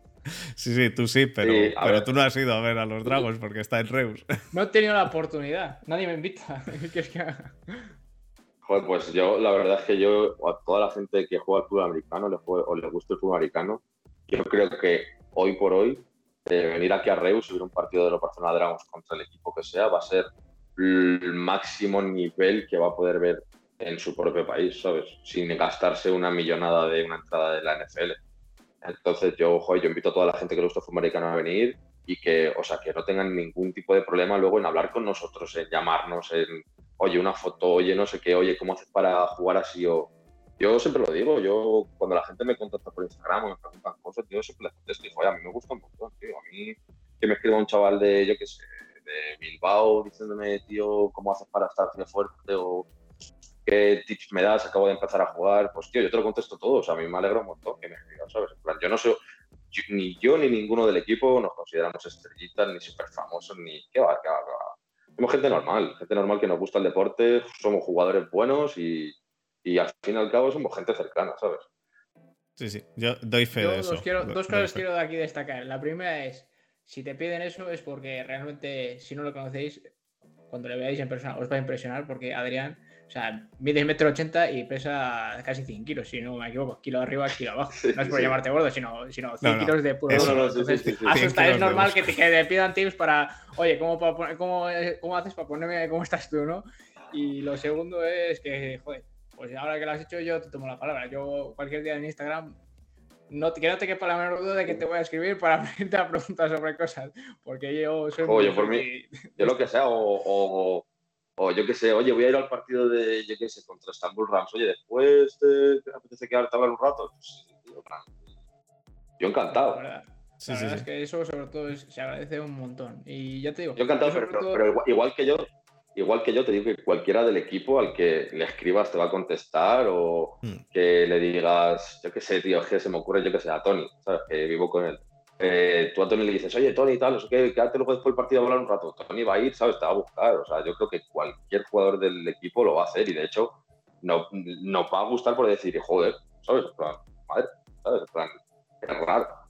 Sí, sí, tú sí, pero, pero tú no has ido a ver a los dragos porque está en Reus. No he tenido la oportunidad, nadie me invita. Joder, pues yo, la verdad es que yo, a toda la gente que juega al fútbol americano o le gusta el fútbol americano, yo creo que hoy por hoy, eh, venir aquí a Reus y ver un partido de los Barcelona Dragons contra el equipo que sea, va a ser el máximo nivel que va a poder ver en su propio país, ¿sabes? Sin gastarse una millonada de una entrada de la NFL. Entonces yo, yo invito a toda la gente que le gusta el fútbol americano a venir y que, o sea, que no tengan ningún tipo de problema luego en hablar con nosotros, en llamarnos, en, oye, una foto, oye, no sé qué, oye, ¿cómo haces para jugar así? O... Yo siempre lo digo, yo cuando la gente me contacta por Instagram o me preguntan cosas, yo siempre les contesto oye, a mí me gusta un montón, tío, a mí que me escriba un chaval de, yo qué sé, de Bilbao diciéndome, tío, ¿cómo haces para estar así fuerte? O qué tips me das, acabo de empezar a jugar. Pues, tío, yo te lo contesto todo. O sea, a mí me alegra un montón que me escribas, ¿sabes? En plan, yo no sé, ni yo ni ninguno del equipo nos consideramos estrellitas, ni súper famosos, ni qué va, qué va, qué va. Somos gente normal, gente normal que nos gusta el deporte, somos jugadores buenos y, y al fin y al cabo somos gente cercana, ¿sabes? Sí, sí, yo doy fe de eso. dos cosas quiero de aquí destacar. La primera es, si te piden eso es porque realmente, si no lo conocéis, cuando le veáis en persona os va a impresionar porque Adrián, o sea, mide metro ochenta y pesa casi 100 kilos, si no me equivoco, kilo arriba, kilo abajo. no es por llamarte gordo, sino, sino 100 kilos de puro gordo. Entonces, asusta, es normal que te, que pidan tips para, oye, ¿cómo, cómo, ¿cómo haces para ponerme cómo estás tú, no? Y lo segundo es que, joder, pues ahora que lo has hecho yo te tomo la palabra. Yo cualquier día en Instagram no, que no te quepa la menor duda de que te voy a escribir para hacerte preguntas sobre cosas, porque yo soy... Oye, por mí, yo lo que sea, o, o, yo qué sé, oye, voy a ir al partido de, yo qué sé, contra Istanbul Rams, oye, después te, te apetece quedarte a hablar un rato, pues, yo encantado. Sí, sí, es que eso sobre todo se agradece un montón. Y ya te digo. Yo encantado, pero, igual que yo, igual que yo, te digo que cualquiera del equipo al que le escribas te va a contestar o hmm. que le digas, yo qué sé, tío, que se me ocurre, yo qué sé, a Tony, ¿sabes? Que vivo con él. Eh, tú a Tony le dices, oye, Tony, tal, no sé qué, quédate luego después del partido a hablar un rato. Tony va a ir, ¿sabes? Te va a buscar. O sea, yo creo que cualquier jugador del equipo lo va a hacer y de hecho no, nos va a gustar por decir, joder, ¿sabes? madre, ¿sabes? es raro.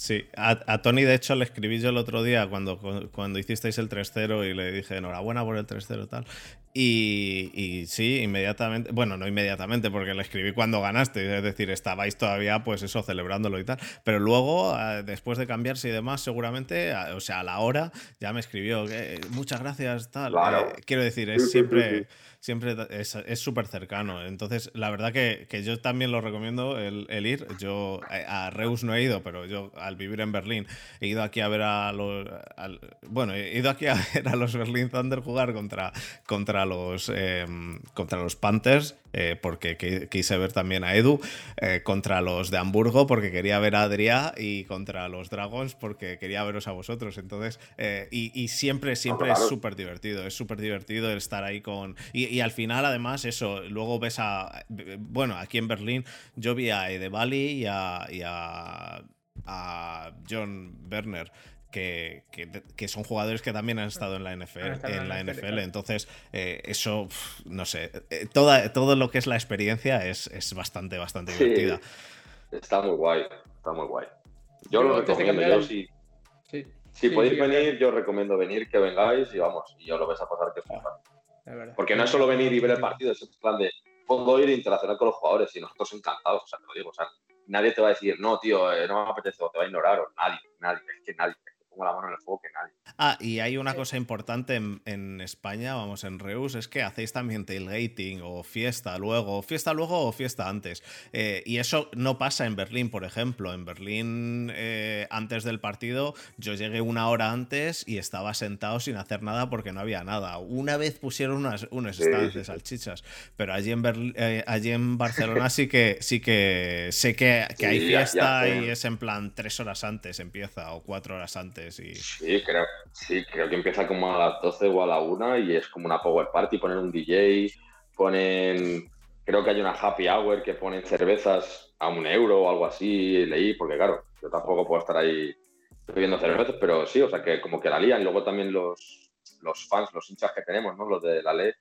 Sí, a, Tony de hecho le escribí yo el otro día cuando, cuando hicisteis el 3-0 y le dije enhorabuena por el 3-0 tal. Y, y, sí, inmediatamente, bueno, no inmediatamente porque le escribí cuando ganaste, es decir, estabais todavía pues eso, celebrándolo y tal. Pero luego, después de cambiarse y demás, seguramente, o sea, a la hora ya me escribió, muchas gracias, tal. Eh, quiero decir, es siempre siempre es súper cercano. Entonces, la verdad que, que, yo también lo recomiendo el, ir. Yo a Reus no he ido, pero yo al vivir en Berlín he ido aquí a ver a los... bueno, he ido aquí a ver a los Berlin Thunder jugar contra, contra los, contra los Panthers, porque quise ver también a Edu, contra los de Hamburgo, porque quería ver a Adrià, y contra los Dragons, porque quería veros a vosotros. Entonces, y, siempre, siempre es súper divertido, es súper divertido estar ahí con... Y, al final, además, eso, luego ves a... Bueno, aquí en Berlín yo vi a Edevali y a, y a, a John Werner que, son jugadores que también han estado en la NFL. En la NFL. Entonces, eh, eso, no sé, eh, toda, todo lo que es la experiencia es, bastante, bastante divertida. Está muy guay, está muy guay. Yo lo recomiendo, yo sí. Si podéis venir, yo recomiendo venir, que vengáis y vamos, y yo lo vais a pasar que flipa. Porque no es solo venir y ver el partido, es el plan de puedo ir e interaccionar con los jugadores y nosotros encantados, o sea, te lo digo, o sea, nadie te va a decir, no, tío, eh, no me apetece o te va a ignorar, o nadie, nadie, es que nadie la mano en el fuego que nadie. Ah, y hay una cosa importante en, España, vamos, en Reus, es que hacéis también tailgating o fiesta luego, fiesta luego o fiesta antes. Eh, y eso no pasa en Berlín, por ejemplo. En Berlín, eh, antes del partido, yo llegué una hora antes y estaba sentado sin hacer nada porque no había nada. Una vez pusieron unas, unos stands de salchichas, pero allí en, eh, allí en Barcelona sí que, sí que sé que, hay fiesta y es en plan tres horas antes empieza o cuatro horas antes. Sí, creo, Sí, creo que empieza como a las 12 o a la 1 y es como una power party, ponen un DJ, ponen, creo que hay una happy hour que ponen cervezas a un euro o algo así, leí, porque claro, yo tampoco puedo estar ahí bebiendo cervezas, pero sí, o sea que como que la lían. Y luego también los, los fans, los hinchas que tenemos, ¿no? Los de la ley,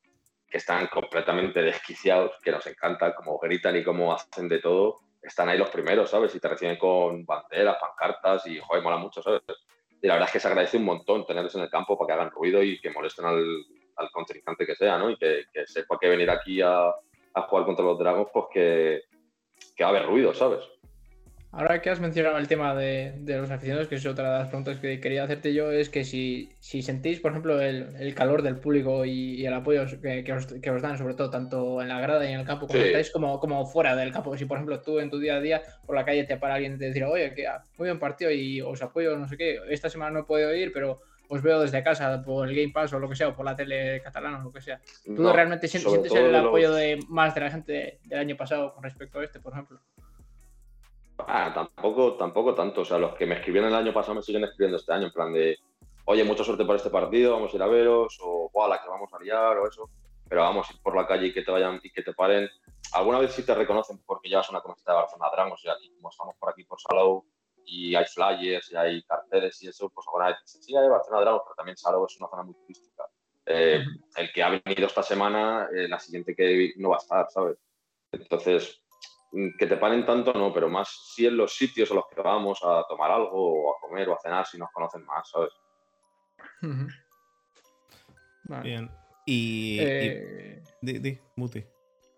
que están completamente desquiciados, que nos encanta, como gritan y cómo hacen de todo, están ahí los primeros, ¿sabes? Y te reciben con banderas, pancartas y, joder, mola mucho, ¿sabes? Y la verdad es que se agradece un montón tenerlos en el campo para que hagan ruido y que molesten al, al contrincante que sea, ¿no? Y que, que sepa que venir aquí a, a, jugar contra los Dragons, pues que, que va a haber ruido, ¿sabes? Ahora que has mencionado el tema de, los aficionados, que es otra de las preguntas que quería hacerte yo, es que si, si sentís, por ejemplo, el, calor del público y, el apoyo que, os, dan, sobre todo tanto en la grada y en el campo, cuando estáis como, como fuera del campo, si por ejemplo tú en tu día a día por la calle te para alguien y te dice, oye, que muy buen partido y os apoyo, no sé qué, esta semana no he podido ir, pero os veo desde casa por el Game Pass o lo que sea, o por la tele catalana o lo que sea. ¿Tú realmente sientes el apoyo de más de la gente del año pasado con respecto a este, por ejemplo? Ah, tampoco, tampoco tanto. O sea, los que me escribieron el año pasado me siguen escribiendo este año, en plan de, oye, mucha suerte para este partido, vamos a ir a veros, o guau, la que vamos a liar, o eso. Pero vamos, ir por la calle y que te vayan y que te paren. Alguna vez sí te reconocen porque llevas una camiseta de Barcelona Dragón, o sea, como estamos por aquí por Salou y hay flyers y hay carteles y eso, pues alguna vez sí, hay Barcelona Dragón, pero también Salou es una zona muy turística. Eh, el que ha venido esta semana, eh, la siguiente que no va a estar, ¿sabes? Entonces, que te paren tanto no, pero más si en los sitios a los que vamos a tomar algo o a comer o a cenar si nos conocen más, ¿sabes? Bien. Y, eh, di, di, Muti.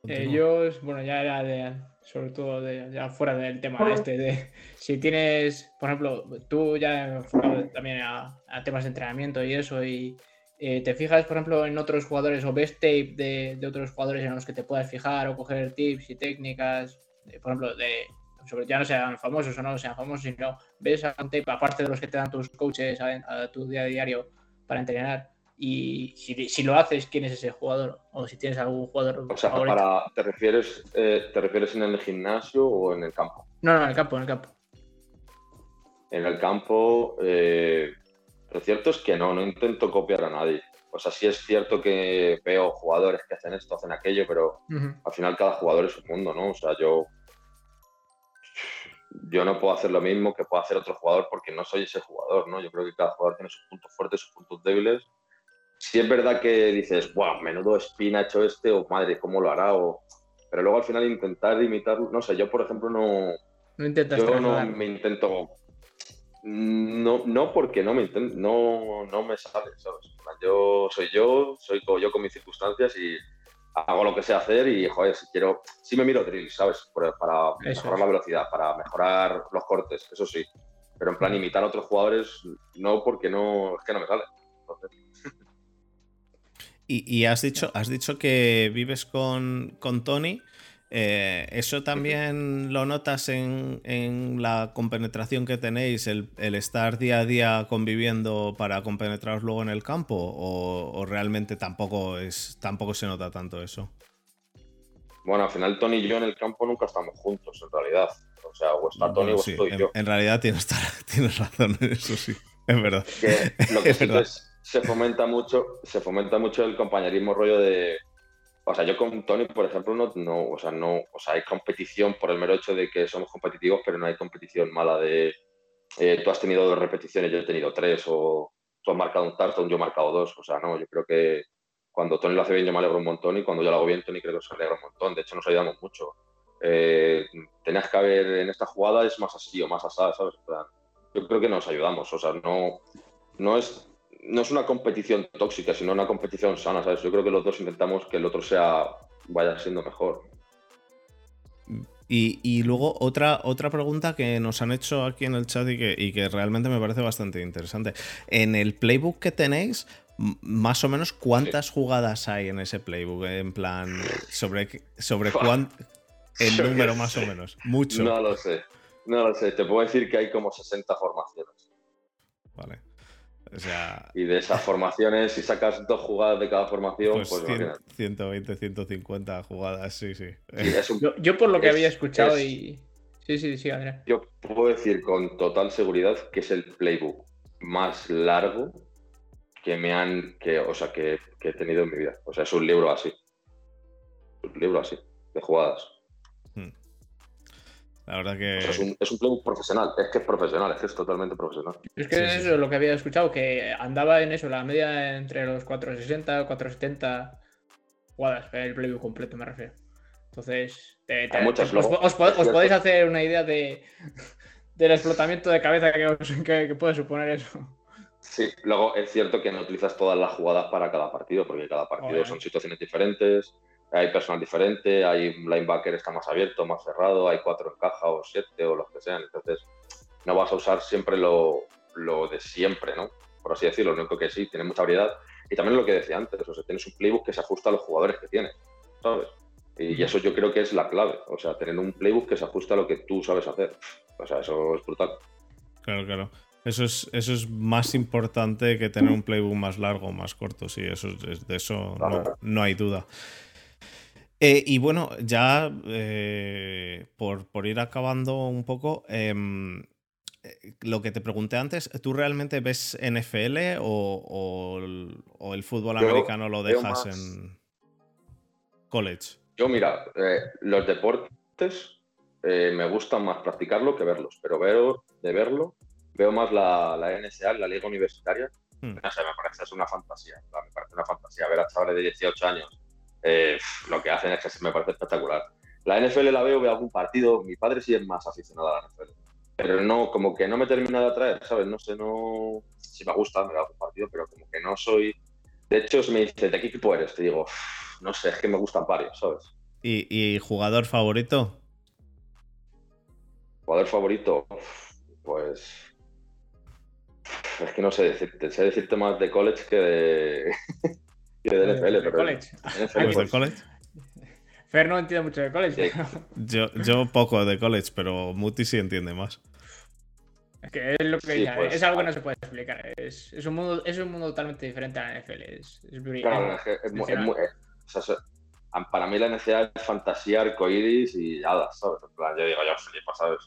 Ellos, bueno, ya era de, sobre todo de, ya fuera del tema este, de si tienes, por ejemplo, tú ya enfocado también a, temas de entrenamiento y eso, y eh, te fijas, por ejemplo, en otros jugadores o ves tape de, de, otros jugadores en los que te puedas fijar o coger tips y técnicas por ejemplo, de, sobre ya no sean famosos o no sean famosos, sino ves a un tape, aparte de los que te dan tus coaches a, tu día a diario para entrenar, y si, lo haces, ¿quién es ese jugador? O si tienes algún jugador. O sea, para, ¿te, refieres, eh, ¿te refieres en el gimnasio o en el campo? No, no, en el campo, en el campo. En el campo, eh, lo cierto es que no, no intento copiar a nadie. O sea, sí es cierto que veo jugadores que hacen esto, hacen aquello, pero al final cada jugador es un mundo, ¿no? O sea, yo yo no puedo hacer lo mismo que puede hacer otro jugador porque no soy ese jugador, ¿no? Yo creo que cada jugador tiene sus puntos fuertes, sus puntos débiles. Si es verdad que dices, wow, menudo spin ha hecho este, o madre, ¿cómo lo hará? O... Pero luego al final intentar imitarlo, no sé, yo por ejemplo no... No intentas Yo no me intento... No, no porque no me, no, no me sale, ¿sabes? Yo soy yo, soy yo con mis circunstancias y hago lo que sé hacer y, joder, si quiero, sí me miro drills, ¿sabes? Para, mejorar la velocidad, para mejorar los cortes, eso sí. Pero en plan, imitar a otros jugadores, no, porque no, es que no me sale. Y, has dicho, has dicho que vives con, con Tony. Eh, ¿Eso también lo notas en, la compenetración que tenéis, el, estar día a día conviviendo para compenetraros luego en el campo? ¿O, realmente tampoco, es, tampoco se nota tanto eso? Bueno, al final Tony y yo en el campo nunca estamos juntos, en realidad. O sea, o está Tony o estoy yo. En realidad tienes, tienes razón en eso, sí. Es verdad. lo que se fomenta mucho, se fomenta mucho el compañerismo rollo de o sea, yo con Tony, por ejemplo, no, no, o sea, no, o sea, hay competición por el mero hecho de que somos competitivos, pero no hay competición mala de eh, tú has tenido dos repeticiones, yo he tenido tres, o tú has marcado un tartón, yo he marcado dos. O sea, no, yo creo que cuando Tony lo hace bien, yo me alegro un montón, y cuando yo lo hago bien, Tony creo que se alegra un montón. De hecho, nos ayudamos mucho. Eh, tenías que haber en esta jugada es más así o más asada, ¿sabes? yo creo que nos ayudamos. O sea, no, no es no es una competición tóxica, sino una competición sana, ¿sabes? Yo creo que los dos intentamos que el otro sea vaya siendo mejor. Y, luego otra, otra pregunta que nos han hecho aquí en el chat y que, y que realmente me parece bastante interesante. En el playbook que tenéis, más o menos cuántas jugadas hay en ese playbook, en plan, sobre, sobre cuánto, el número más o menos. Mucho. No lo sé, no lo sé. Te puedo decir que hay como 60 formaciones. Vale y de esas formaciones, si sacas dos jugadas de cada formación, pues, 120, 150 jugadas, sí, sí. yo, por lo que había escuchado y... Sí, sí, sí, Andrea. Yo puedo decir con total seguridad que es el playbook más largo que me han, que, o sea, que, que he tenido en mi vida. O sea, es un libro así. Un libro así, de jugadas. La verdad que. es, un, es playbook profesional, es que es profesional, es que es totalmente profesional. Es que eso es lo que había escuchado, que andaba en eso, la media entre los 460, 470 jugadas, el playbook completo me refiero. Entonces, os, podéis hacer una idea de, del explotamiento de cabeza que, puede suponer eso. Sí, luego es cierto que no utilizas todas las jugadas para cada partido, porque cada partido son situaciones diferentes hay personal diferente, hay un linebacker está más abierto, más cerrado, hay cuatro en caja o siete o los que sean. Entonces, no vas a usar siempre lo, de siempre, ¿no? Por así decirlo. Lo único que sí, tiene mucha variedad. Y también lo que decía antes, o sea, tienes un playbook que se ajusta a los jugadores que tienes, ¿sabes? Y eso yo creo que es la clave. O sea, tener un playbook que se ajusta a lo que tú sabes hacer. O sea, eso es brutal. Claro, claro. Eso es, eso es más importante que tener un playbook más largo o más corto, sí, eso de eso no hay duda. Eh, y bueno, ya eh, por, ir acabando un poco, em, eh, lo que te pregunté antes, ¿tú realmente ves NFL o, el fútbol americano lo dejas en college? Yo, mira, los deportes me gustan más practicarlo que verlos, pero veo de verlo, veo más la, la NSA, la liga universitaria. Hmm. No sé, me parece es una fantasía, me parece una fantasía ver a chavales de 18 años eh, lo que hacen es que me parece espectacular. La NFL la veo, veo algún partido, mi padre sí es más aficionado a la NFL, pero no, como que no me termina de atraer, ¿sabes? No sé, no, si me gusta, me da algún partido, pero como que no soy... De hecho, si me dice, ¿de qué equipo eres? Te digo, no sé, es que me gustan varios, ¿sabes? ¿Y, jugador favorito? Jugador favorito, pues es que no sé decirte, sé decirte más de college que de, de NFL, pero. College. NFL, college? Fer no entiende mucho de college. Yo, yo poco de college, pero Muti sí entiende más. Es que es lo que pues, es algo que no se puede explicar. Es, es, un mundo, es un mundo totalmente diferente a la NFL. Es, es, claro, es, muy, para mí la NCA es fantasía, arcoiris y hadas, ¿sabes? En plan, yo digo, yo flipo, ¿sabes?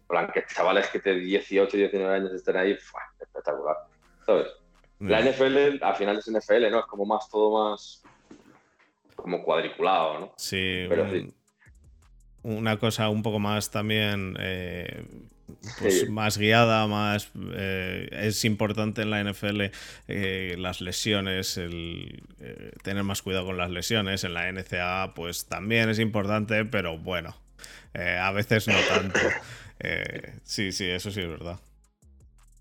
En plan, que chavales que de 18, 19 años estén ahí, espectacular, ¿sabes? La NFL, al final es NFL, ¿no? Es como más, todo más como cuadriculado, ¿no? Sí, Pero una cosa un poco más también eh, pues más guiada, más eh, es importante en la NFL eh, las lesiones, el tener más cuidado con las lesiones. En la NCA, pues también es importante, pero bueno, a veces no tanto. sí, sí, eso sí es verdad.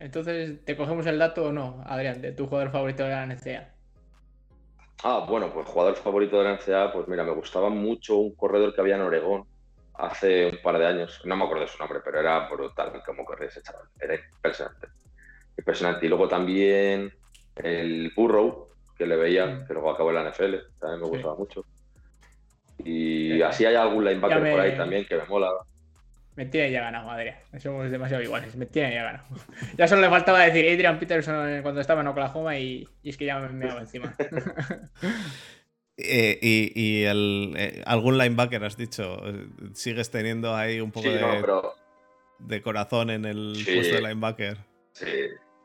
Entonces, ¿te cogemos el dato o no, Adrián, de tu jugador favorito de la NCA? Ah, bueno, pues jugador favorito de la NCA, pues mira, me gustaba mucho un corredor que había en Oregón hace un par de años. No me acuerdo de su nombre, pero era brutal como corría ese chaval. Era impresionante. Impresionante. Y luego también el Burrow, que le veía, mm. que luego acabó en la NFL, también me gustaba mucho. Y así hay algún linebacker me- por ahí también que me mola. Me tiene ya ganado, madre. Somos demasiado iguales. Me tiene ya ganado. Ya solo le faltaba decir Adrian Peterson cuando estaba en Oklahoma y, y es que ya me me daba encima. Eh, y y el, eh, algún linebacker, has dicho, eh, sigues teniendo ahí un poco Sí, de, no, pero de corazón en el Sí. puesto de linebacker. sí,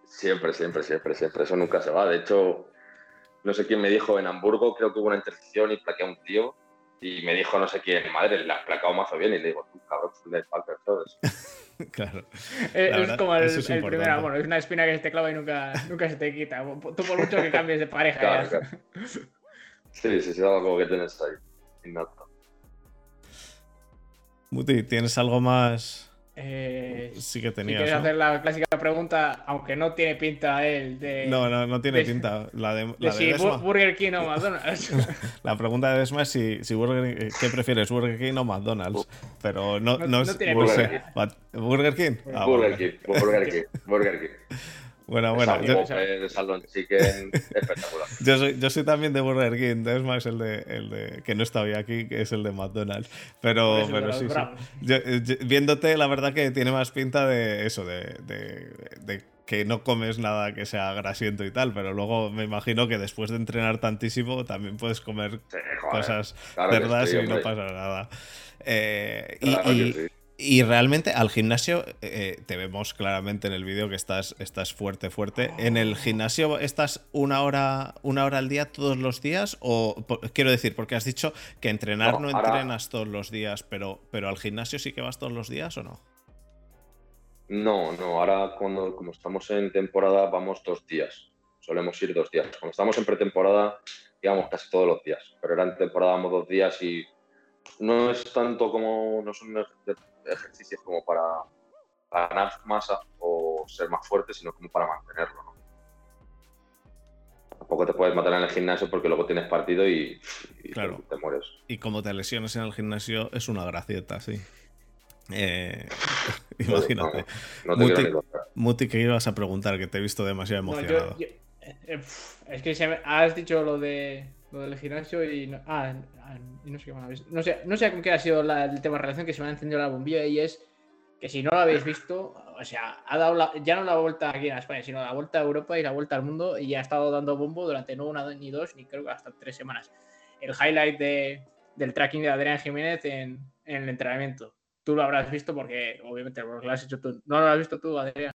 siempre, siempre, siempre, siempre. Eso nunca se va. De hecho, no sé quién me dijo en Hamburgo, creo que hubo una intercepción y plaqué a un tío. Y me dijo no sé quién, madre, le has placado mazo bien. Y le digo, tú, cabrón, es un linebacker, ¿sabes? Claro. Es, La es verdad, como el, es el primer amor, es una espina que se te clava y nunca, nunca se te quita. Tú por mucho que cambies de pareja. Claro, claro. Sí, sí, sí, es algo que tienes ahí. innato. Muti, ¿tienes algo más? Eh, Sí que si tenías. quieres ¿no? hacer la clásica pregunta, aunque no tiene pinta él de, No, no, no tiene de- pinta. La de, de la de si Desma. Bu- Burger King o McDonald's. La pregunta de Desma es si, si Burger eh, ¿qué prefieres, Burger King o McDonald's? Pero no, No- no, no es- tiene pinta. But- ¿Burger King? Ah, Burger bueno. King, Burger King, Burger King. Bueno, bueno. Esa Yo, Chicken, espectacular. yo soy, yo soy también de Burger King. Desma es el de, el de. que no está hoy aquí, que es el de McDonald's. Pero, Es el de pero sí, sí. Browns. Yo- yo- viéndote, la verdad que tiene más pinta de eso, de, de- de que no comes nada que sea grasiento y tal, pero luego me imagino que después de entrenar tantísimo también puedes comer Sí, joder, cosas claro sí, y no pasa nada. Eh, y, Claro que y- sí. Y realmente al gimnasio eh, te vemos claramente en el vídeo que estás, estás fuerte, fuerte. ¿En el gimnasio estás una hora, una hora al día todos los días? O quiero decir, porque has dicho que entrenar no, No, ahora- entrenas todos los días, pero, pero al gimnasio sí que vas todos los días o no? No, no, ahora cuando, como estamos en temporada vamos dos días. Solemos ir dos días. Cuando estamos en pretemporada íbamos casi todos los días, pero ahora en temporada vamos dos días y no es tanto como, no son ejercicios como para ganar masa o ser más fuerte, sino como para mantenerlo. ¿no? Tampoco te puedes matar en el gimnasio porque luego tienes partido y, y Claro. te, te mueres. Y como te lesiones en el gimnasio, es una gracieta, sí. Eh, No, imagínate. No, no te Muti-. Muti, ¿qué ibas a preguntar? Que te he visto demasiado No, yo- emocionado. yo- eh, eh, es que me- has dicho lo de lo del gimnasio y no, ah, ah, y no sé qué más habéis- no sé no sé con qué ha sido la- el tema de relación que se me ha encendido la bombilla y es que si no lo habéis visto o sea ha dado la- ya no la vuelta aquí en España sino la vuelta a Europa y la vuelta al mundo y ha estado dando bombo durante no una ni dos ni creo que hasta tres semanas el highlight de, del tracking de Adrián Jiménez en, en el entrenamiento tú lo habrás visto porque obviamente lo has hecho tú no lo has visto tú Adrián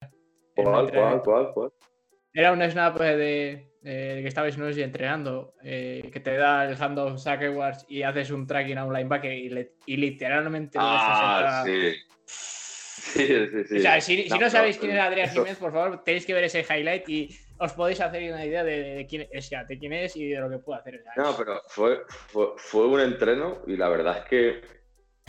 el ¿Cuál, entrenamiento. cuál, cuál, cuál? Era un snap eh, de, eh, que estabais no sé entrenando, eh, que te da el handoff Sackwards y haces un tracking a un linebacker y, le- y literalmente lo dejas Ah, sí. Sí, sí, sí. O sea, si, si no, sabéis quién era Adrián Jiménez, por favor, tenéis que ver ese highlight y os podéis hacer una idea de, de quién, sea, de quién es y de lo que puede hacer. sea, No, pero fue, fue, fue un entreno y la verdad es que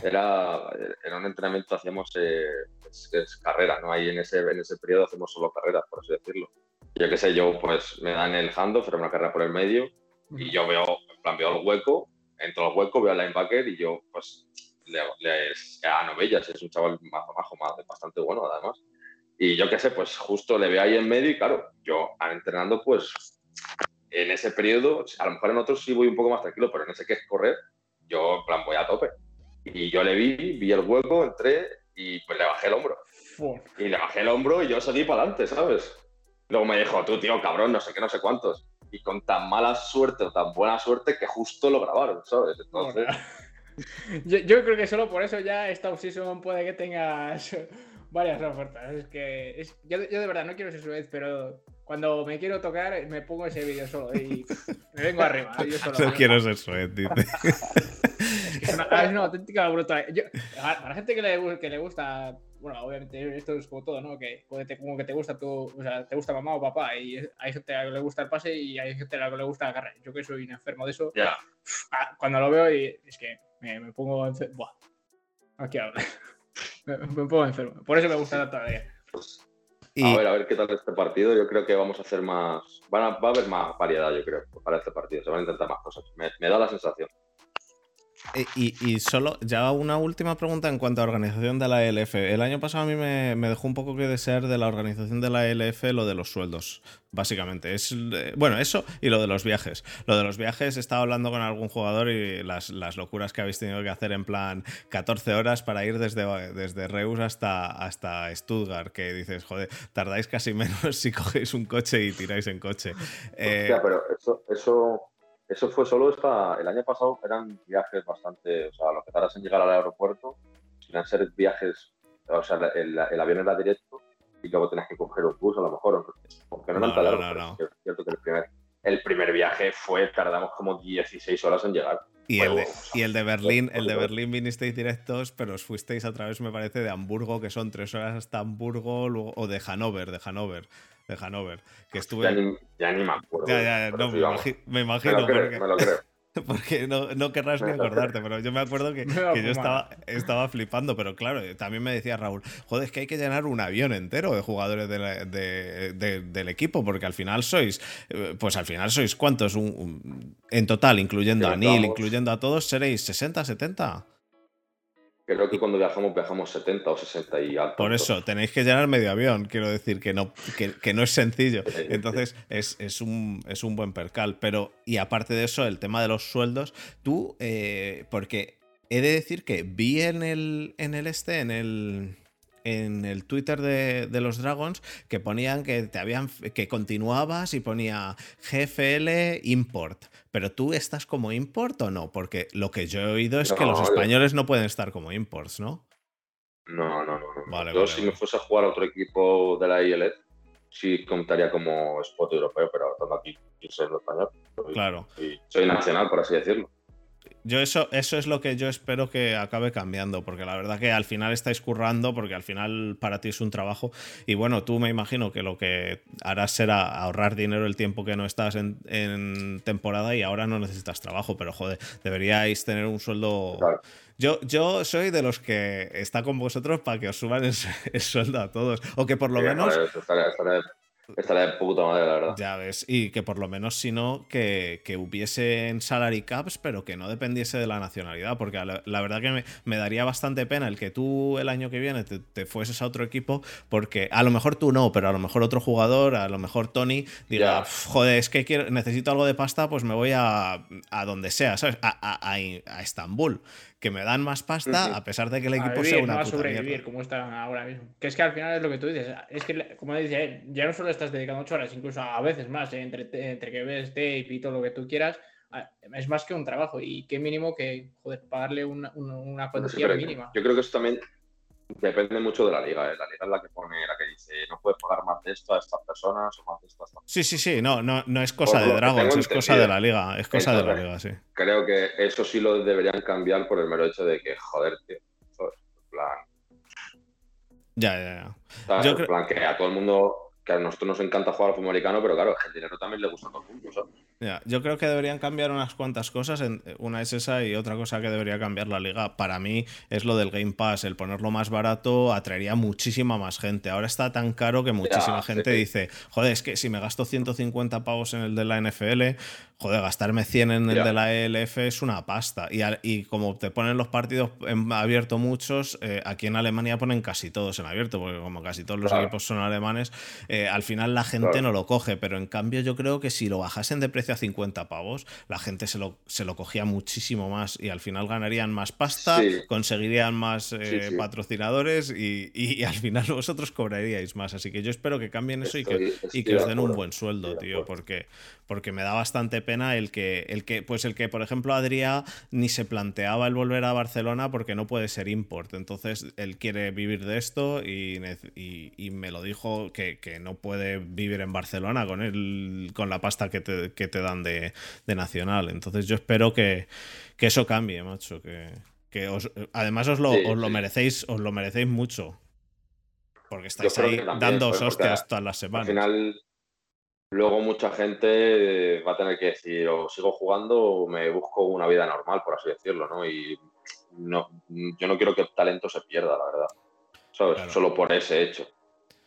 era, era un entrenamiento, hacíamos eh, es, es carrera, ¿no? Ahí en ese, en ese periodo hacemos solo carreras, por así decirlo. Yo qué sé, yo pues me dan el handoff, era una carrera por el medio y yo veo, en plan, veo el hueco, entro al hueco, veo al linebacker y yo pues le, le a Novellas, es un chaval más majo, más, bastante bueno además. Y yo qué sé, pues justo le veo ahí en medio y claro, yo entrenando pues en ese periodo, a lo mejor en otros sí voy un poco más tranquilo, pero en ese que es correr, yo en plan voy a tope. Y yo le vi, vi el hueco, entré y pues le bajé el hombro. fu- Y le bajé el hombro y yo seguí para adelante, ¿sabes? Luego me dijo, tú, tío, cabrón, no sé qué, no sé cuántos. Y con tan mala suerte o tan buena suerte que justo lo grabaron, ¿sabes? Entonces, yo, yo creo que solo por eso ya esta offseason puede que tengas varias ofertas. Es que es- yo, yo de verdad no quiero ser su vez, pero cuando me quiero tocar me pongo ese vídeo solo y me vengo arriba. Yo solo. No quiero ser suet, dice. Es que es una, es una auténtica brutalidad. Yo- a- para la gente que le, gu- que le gusta, bueno, obviamente esto es como todo, ¿no? Que puede te, como que te gusta tu, o sea, te gusta mamá o papá y hay gente a la que le gusta el pase y hay gente a la que le gusta la carrera. Yo que soy un enfermo de eso, ya. ah, cuando lo veo y es que me, me pongo enfermo. Buah. Aquí hablo. me, me pongo enfermo. Por eso me gusta tanto la. Pues, Y, A ver, a ver qué tal este partido. Yo creo que vamos a hacer más. Van a- va a haber más variedad, yo creo, para este partido. Se van a intentar más cosas. Me, me da la sensación. Y, solo, ya una última pregunta en cuanto a organización de la LF. El año pasado a mí me, dejó un poco que desear de la organización de la LF lo de los sueldos, básicamente. Es, bueno, eso y lo de los viajes. Lo de los viajes, estaba hablando con algún jugador y las, locuras que habéis tenido que hacer en plan 14 horas para ir desde, desde Reus hasta, hasta Stuttgart, que dices, joder, tardáis casi menos si cogéis un coche y tiráis en coche. Eh, pero eso, eso eso fue solo esta, el año pasado eran viajes bastante, o sea, lo que tardas en llegar al aeropuerto, sin ser viajes, o sea, el, avión era directo y luego tenías que coger un bus a lo mejor, porque no, eran tan no, es cierto que el primer, el primer viaje fue, tardamos como 16 horas en llegar. Y el, de, y el de Berlín, el de Berlín vinisteis directos, pero os fuisteis a través, me parece, de Hamburgo, que son tres horas hasta Hamburgo, o de Hannover, de Hannover de Hanover. Que estuve... Ya ni, me acuerdo. Ya, ya, no, me, imagino, porque... Me lo creo. Porque no, no querrás ni acordarte, pero yo me acuerdo que, que yo estaba, estaba flipando, pero claro, también me decía Raúl, joder, es que hay que llenar un avión entero de jugadores de del equipo, porque al final sois, eh, pues al final sois cuántos, un, en total, incluyendo a Neil, incluyendo a todos, seréis 60, 70. Creo que cuando viajamos viajamos 70 o 60 y alto. Por eso, tenéis que llenar medio avión, quiero decir que no, que, no es sencillo. Entonces, es, un, es un buen percal. Pero, y aparte de eso, el tema de los sueldos, tú, eh, porque he de decir que vi en el, en el este, en el en el Twitter de, los Dragons que ponían que te habían que continuabas y ponía GFL import. Pero tú estás como import o no? Porque lo que yo he oído es que los españoles no pueden estar como imports, ¿no? No, no, no. yo si me fuese a jugar a otro equipo de la ILF, sí contaría como spot europeo, pero estando aquí, soy español. claro. soy nacional, por así decirlo. Yo eso, eso es lo que yo espero que acabe cambiando, porque la verdad que al final estáis currando, porque al final para ti es un trabajo. Y bueno, tú me imagino que lo que harás será ahorrar dinero el tiempo que no estás en, temporada y ahora no necesitas trabajo, pero joder, deberíais tener un sueldo. Yo, yo soy de los que está con vosotros para que os suban el, sueldo a todos. O que por lo menos. Estaría de puta madre, la verdad. Ya ves, y que por lo menos si no, que, que hubiese salary caps, pero que no dependiese de la nacionalidad, porque la, verdad que me, daría bastante pena el que tú el año que viene te, fueses a otro equipo, porque a lo mejor tú no, pero a lo mejor otro jugador, a lo mejor Tony, diga, joder, es que quiero, necesito algo de pasta, pues me voy a, a donde sea, ¿sabes? A, a, a Estambul que me dan más pasta a pesar de que el equipo sea una no a sobrevivir como está ahora mismo. Que es que al final es lo que tú dices. Es que, como dice él, ya no solo estás dedicando ocho horas, incluso a veces más, ¿eh? entre, entre que ves tape y todo lo que tú quieras, es más que un trabajo. Y qué mínimo que, joder, pagarle una, una, cuantía mínima. Yo creo que eso también Depende mucho de la liga. ¿eh? La liga es la que pone, la que dice, no puedes pagar más de esto a estas personas o más de esto a estas Sí, sí, sí, no, no, no es cosa de Dragons, es cosa de la liga. Es cosa de la liga, sí. Creo que eso sí lo deberían cambiar por el mero hecho de que, joder, tío, En plan. Ya, ya, ya. Yo en plan que a todo el mundo que a nosotros nos encanta jugar al fútbol americano, pero claro, el dinero también le gusta a todo el mundo, ¿sabes? yo creo que deberían cambiar unas cuantas cosas. Una es esa y otra cosa que debería cambiar la liga para mí es lo del Game Pass. El ponerlo más barato atraería muchísima más gente. Ahora está tan caro que muchísima gente dice, joder, es que si me gasto 150 pavos en el de la NFL, joder, gastarme 100 en el de la ELF es una pasta. Y, y, como te ponen los partidos en abierto muchos, eh, aquí en Alemania ponen casi todos en abierto, porque como casi todos los equipos son alemanes, eh, al final la gente no lo coge. Pero en cambio yo creo que si lo bajasen de precio a 50 pavos, la gente se lo, se lo cogía muchísimo más y al final ganarían más pasta, conseguirían más eh, patrocinadores y, al final vosotros cobraríais más. Así que yo espero que cambien eso y que, y que os den un buen sueldo, tío, porque, porque me da bastante pena el que, el que, pues el que, por ejemplo, Adrià ni se planteaba el volver a Barcelona porque no puede ser import. Entonces él quiere vivir de esto y, y, me lo dijo que, no puede vivir en Barcelona con, el, con la pasta que te, que te dan de, Nacional. Entonces yo espero que, eso cambie, macho. Que, además os lo, os lo merecéis, os lo merecéis mucho. Porque estáis ahí dando hostias todas las semanas. Al final, luego mucha gente va a tener que decir o sigo jugando o me busco una vida normal, por así decirlo, ¿no? Y no, yo no quiero que el talento se pierda, la verdad. ¿Sabes? Solo por ese hecho.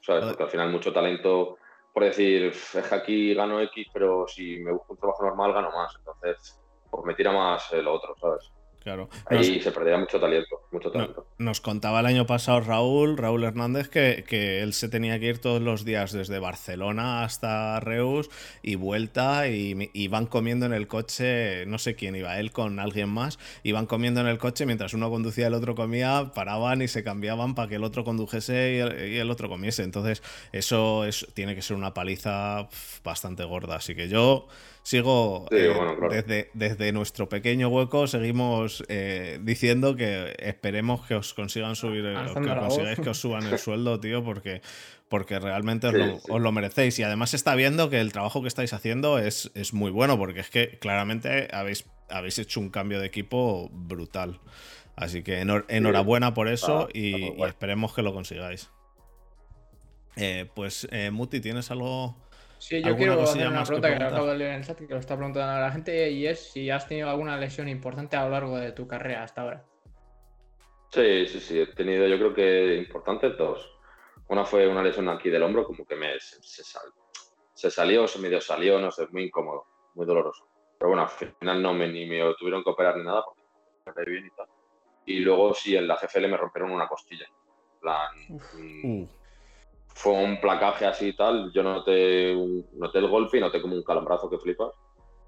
¿Sabes? Porque al final mucho talento por decir, es que aquí gano X, pero si me busco un trabajo normal gano más. Entonces, pues me tira más el otro, ¿sabes? Claro. Ahí se perdía mucho talento, mucho talento. Nos contaba el año pasado Raúl, Raúl Hernández, que, que, él se tenía que ir todos los días desde Barcelona hasta Reus y vuelta y, y, van comiendo en el coche, no sé quién iba, él con alguien más, iban comiendo en el coche mientras uno conducía y el otro comía, paraban y se cambiaban para que el otro condujese y el, y el otro comiese. Entonces eso es, tiene que ser una paliza bastante gorda. Así que yo sigo Sí, eh, bueno, claro. desde, desde nuestro pequeño hueco seguimos eh, diciendo que esperemos que os consigan subir el- Alzando que consigáis que os suban el sueldo, tío, porque, porque realmente os, Sí, lo, sí. os lo merecéis. Y además está viendo que el trabajo que estáis haciendo es, es muy bueno, porque es que claramente habéis, habéis hecho un cambio de equipo brutal. Así que enhor- enhorabuena por eso Está- y, esperemos que lo consigáis. Eh, pues, eh, Muti, ¿tienes algo? Sí, yo ¿Alguna quiero hacer una que pregunta que, preguntar? acabo de leer en el chat que lo está preguntando a la gente y es si has tenido alguna lesión importante a lo largo de tu carrera hasta ahora. Sí, sí, sí, he tenido, yo creo que importantes dos. Una fue una lesión aquí del hombro, como que me se, se sal- se salió, se medio salió, no sé, muy incómodo, muy doloroso. Pero bueno, al final no me, ni me tuvieron que operar ni nada, porque me quedé bien y tal. Y luego sí, en la GFL me rompieron una costilla. En plan, Uh, fue un placaje así y tal. Yo noté, un- noté el golpe y noté como un calambrazo que flipas.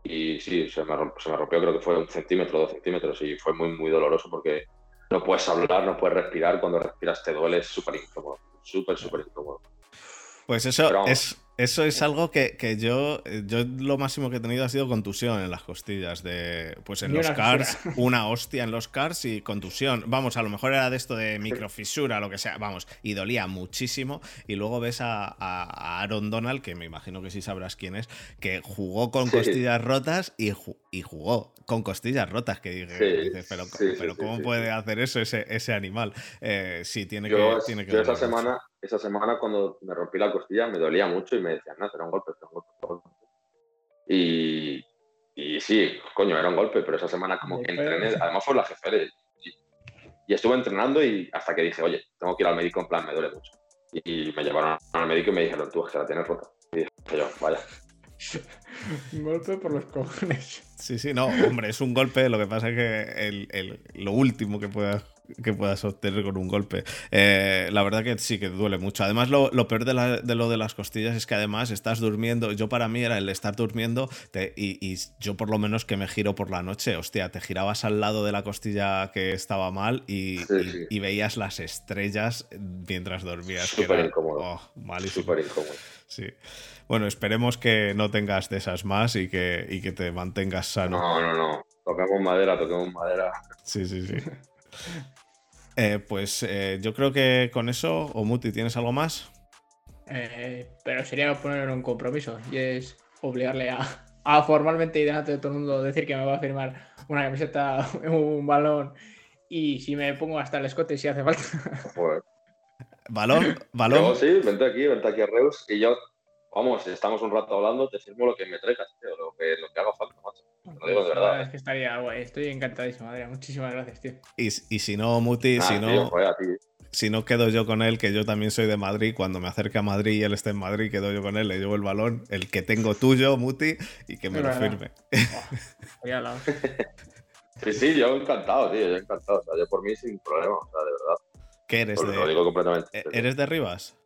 Y sí, se me, se me rompió, creo que fue un centímetro, dos centímetros. Y fue muy, muy doloroso porque no puedes hablar, no puedes respirar. Cuando respiras te duele, es súper incómodo. Súper, súper incómodo. Pues eso Pero es, eso es algo que, que yo, eh, yo lo máximo que he tenido ha sido contusión en las costillas. De, pues en Ni los cars, fisura. una hostia en los cars y contusión. Vamos, a lo mejor era de esto de microfisura, lo que sea, vamos, y dolía muchísimo. Y luego ves a, a- Aaron Donald, que me imagino que sí sabrás quién es, que jugó con Sí. costillas rotas y, ju- y jugó con costillas rotas. Que dije, Sí, dices, pero, sí, pero ¿cómo puede hacer eso ese, ese animal? Eh, sí, tiene Yo, que, tiene que yo esa mucho. semana, esa semana cuando me rompí la costilla me dolía mucho y me decían, no, era un golpe, era un golpe. era un golpe". Y, y sí, coño, era un golpe, pero esa semana como que entrené, además fue la jefe y, y estuve entrenando y hasta que dije, oye, tengo que ir al médico en plan, me duele mucho. Y me llevaron al médico y me dijeron, tú es que la tienes rota. Y dije yo, vaya. Un golpe por los cojones. Sí, sí, no, hombre, es un golpe. Lo que pasa es que el, el- lo último que puedas, que puedas obtener con un golpe, eh, la verdad que sí que duele mucho. Además, lo, lo peor de, la- de lo de las costillas es que además estás durmiendo. Yo para mí era el estar durmiendo te- y, y yo por lo menos que me giro por la noche. Hostia, te girabas al lado de la costilla que estaba mal y, Sí, y- sí. y veías las estrellas mientras dormías. que Súper era- incómodo. oh, malísimo. Súper incómodo. Sí. Bueno, esperemos que no tengas de esas más y que, y que te mantengas sano. No, no, no. Toquemos madera, toquemos madera. Sí, sí, sí. Eh, pues eh, yo creo que con eso, Omuti, ¿tienes algo más? Eh, pero sería poner un compromiso y es obligarle a, a formalmente y delante de todo el mundo decir que me va a firmar una camiseta, un balón y si me pongo hasta el escote si hace falta. Joder. ¿Balón? Yo ¿Balón? sí, vente aquí, vente aquí a Reus y yo, vamos, estamos un rato hablando, te firmo lo que me traigas, tío, lo que, lo que haga falta, macho. Te lo digo de La verdad. es que estaría guay. Estoy encantadísimo, Adrián. Muchísimas gracias, tío. Y, y si no, Muti, Nah, si tío, no, joder, si no quedo yo con él, que yo también soy de Madrid, cuando me acerque a Madrid y él esté en Madrid, quedo yo con él, le llevo el balón, el que tengo tuyo, Muti, y que me lo firme. Voy la... Sí, sí, yo encantado, tío, yo encantado. O sea, yo por mí sin problema, o sea, de verdad. ¿Qué eres Lo, lo de, digo completamente. eh, ¿Eres de Rivas?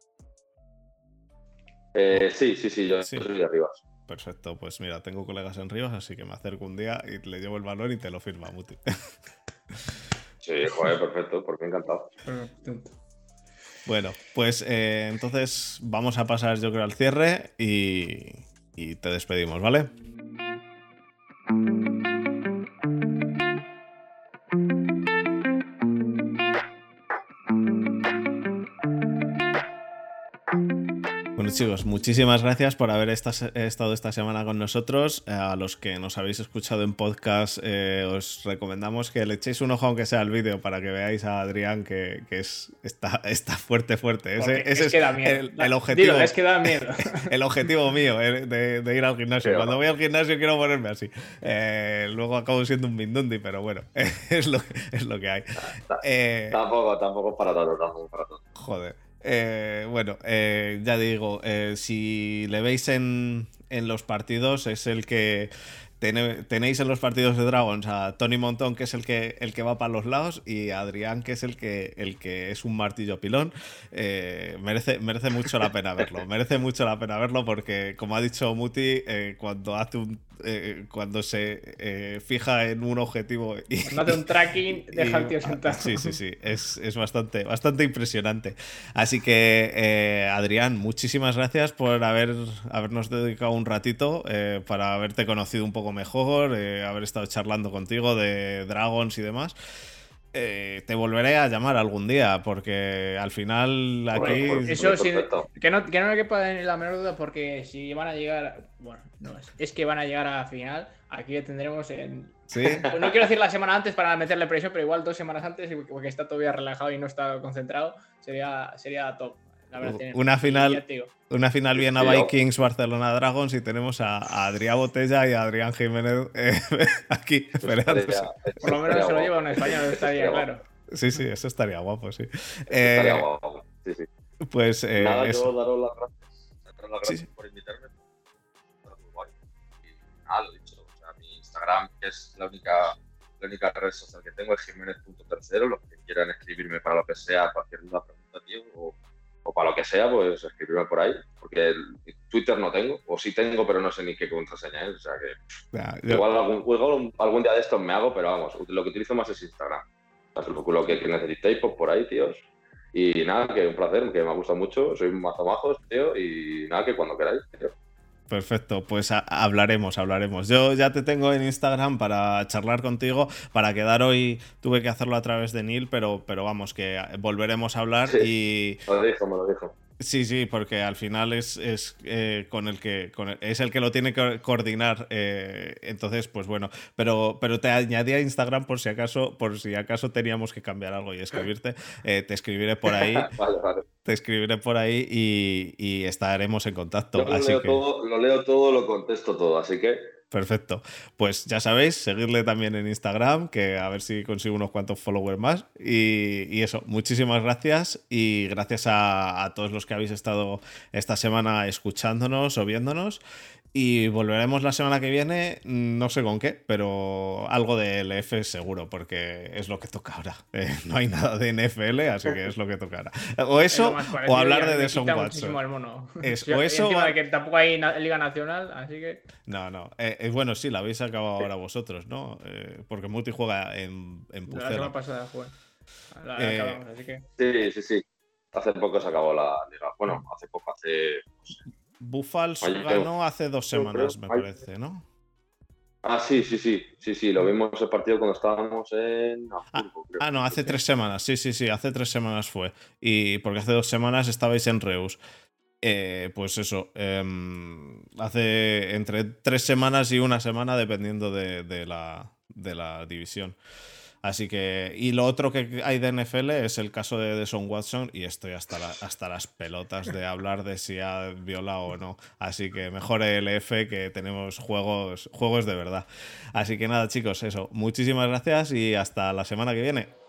Eh, sí, sí, sí, yo Sí. soy de arriba. Perfecto, pues mira, tengo colegas en Rivas, así que me acerco un día y le llevo el balón y te lo firma, Muti. Sí, joder, perfecto, por mí encantado. Bueno, pues eh, entonces vamos a pasar yo creo al cierre y, y te despedimos, ¿vale? Chicos, muchísimas gracias por haber esta- estado esta semana con nosotros. Eh, A los que nos habéis escuchado en podcast, eh, os recomendamos que le echéis un ojo aunque sea al vídeo para que veáis a Adrián que, que es, está, está fuerte, fuerte. Ese, Porque ese es que da miedo. el, objetivo. Dilo, es que da miedo. El objetivo mío eh, de, de ir al gimnasio. Pero- Cuando voy al gimnasio quiero ponerme así. Eh, luego acabo siendo un mindundi, pero bueno, es lo, es lo que hay. Eh, Tampoco, tampoco es para tanto, tampoco para tanto. Joder. Eh, bueno, eh, ya digo, eh, si le veis en, en los partidos, es el que tenéis en los partidos de Dragons a Tony Montón, que es el que, el que va para los lados, y a Adrián, que es el que, el que es un martillo pilón. Merece, merece mucho la pena verlo. Merece mucho la pena verlo porque, como ha dicho Muti, cuando hace un eh, cuando se fija en un objetivo y hace un tracking, deja al tío sentado. Sí, sí, sí. Es, es, bastante, bastante impresionante. Así que, Adrián, muchísimas gracias por haber, habernos dedicado un ratito para haberte conocido un poco mejor, haber estado charlando contigo de Dragons y demás. Eh, te volveré a llamar algún día, porque al final aquí. eso sí, que no, que no me quepa en la menor duda, porque si van a llegar. Bueno, no es, es que van a llegar a la final. Aquí tendremos en. ¿Sí? Pues no quiero decir la semana antes para meterle presión, pero igual dos semanas antes, porque está todavía relajado y no está concentrado, sería, sería top. Una final, una final bien a Vikings, Barcelona Dragons y tenemos a, Adrián Botella y a Adrián Jiménez eh, aquí esperando. Por lo menos se lo lleva un español, estaría claro. Sí, sí, eso estaría guapo, sí. estaría eh, guapo, sí, sí. Pues eh, Nada, yo daros las gracias, daros las gracias por invitarme. Y nada, lo dicho, o sea, mi Instagram, que es la única, la única red social que tengo, es jiménez.tercero. Los que quieran escribirme para lo que sea, cualquier duda, pregunta, tío, o o para lo que sea, pues escribirme por ahí, porque Twitter no tengo, o sí tengo, pero no sé ni qué contraseña es, o sea que igual, algún, algún, día de estos me hago, pero vamos, lo que utilizo más es Instagram. lo que, necesitéis, pues por ahí, tíos. Y nada, que un placer, que me ha gustado mucho, soy un mazamajos, tío, y nada, que cuando queráis, tío. Perfecto, pues hablaremos, hablaremos. Yo ya te tengo en Instagram para charlar contigo, para quedar hoy, tuve que hacerlo a través de Neil, pero, pero vamos, que volveremos a hablar y... Lo dijo, me lo dijo. Sí, sí, porque al final es, es eh, con el que es el que lo tiene que coordinar. Eh, entonces, pues bueno, pero, pero te añadí a Instagram por si acaso, por si acaso teníamos que cambiar algo y escribirte. Eh, te escribiré por ahí. vale, vale. Te escribiré por ahí y, estaremos en contacto. lo, leo todo, lo leo todo, lo contesto todo, así que Perfecto. Pues ya sabéis, seguirle también en Instagram, que a ver si consigo unos cuantos followers más. Y, eso, muchísimas gracias y gracias a, a, todos los que habéis estado esta semana escuchándonos o viéndonos. Y volveremos la semana que viene, no sé con qué, pero algo de LF seguro, porque es lo que toca ahora. Eh, no hay nada de NFL, así que es lo que toca ahora. O eso, o hablar de Deson Watson. Es, o eso. de que tampoco hay Liga Nacional, así que. No, no. Eh, eh, bueno, sí, la habéis acabado ahora vosotros, ¿no? porque Muti juega en, en La semana pasada. La acabamos, así que. Sí, sí, sí. Hace poco se acabó la liga. Bueno, hace poco, hace. Buffals ganó hace dos semanas, me parece, ¿no? Ah, sí, sí, sí, sí, sí, lo vimos el partido cuando estábamos en ah, ah, no, hace tres semanas, sí, sí, sí, hace tres semamas fue. Y porque hace dos semanas estabais en Reus. Eh, pues eso, em, hace entre tres semanas y una semana, dependiendo de, la, de la división. Así que, y lo otro que hay de NFL es el caso de Deson Watson y estoy hasta, hasta las pelotas de hablar de si ha violado o no. Así que mejor LF que tenemos juegos, juegos de verdad. Así que nada chicos, eso, muchísimas gracias y hasta la semana que viene.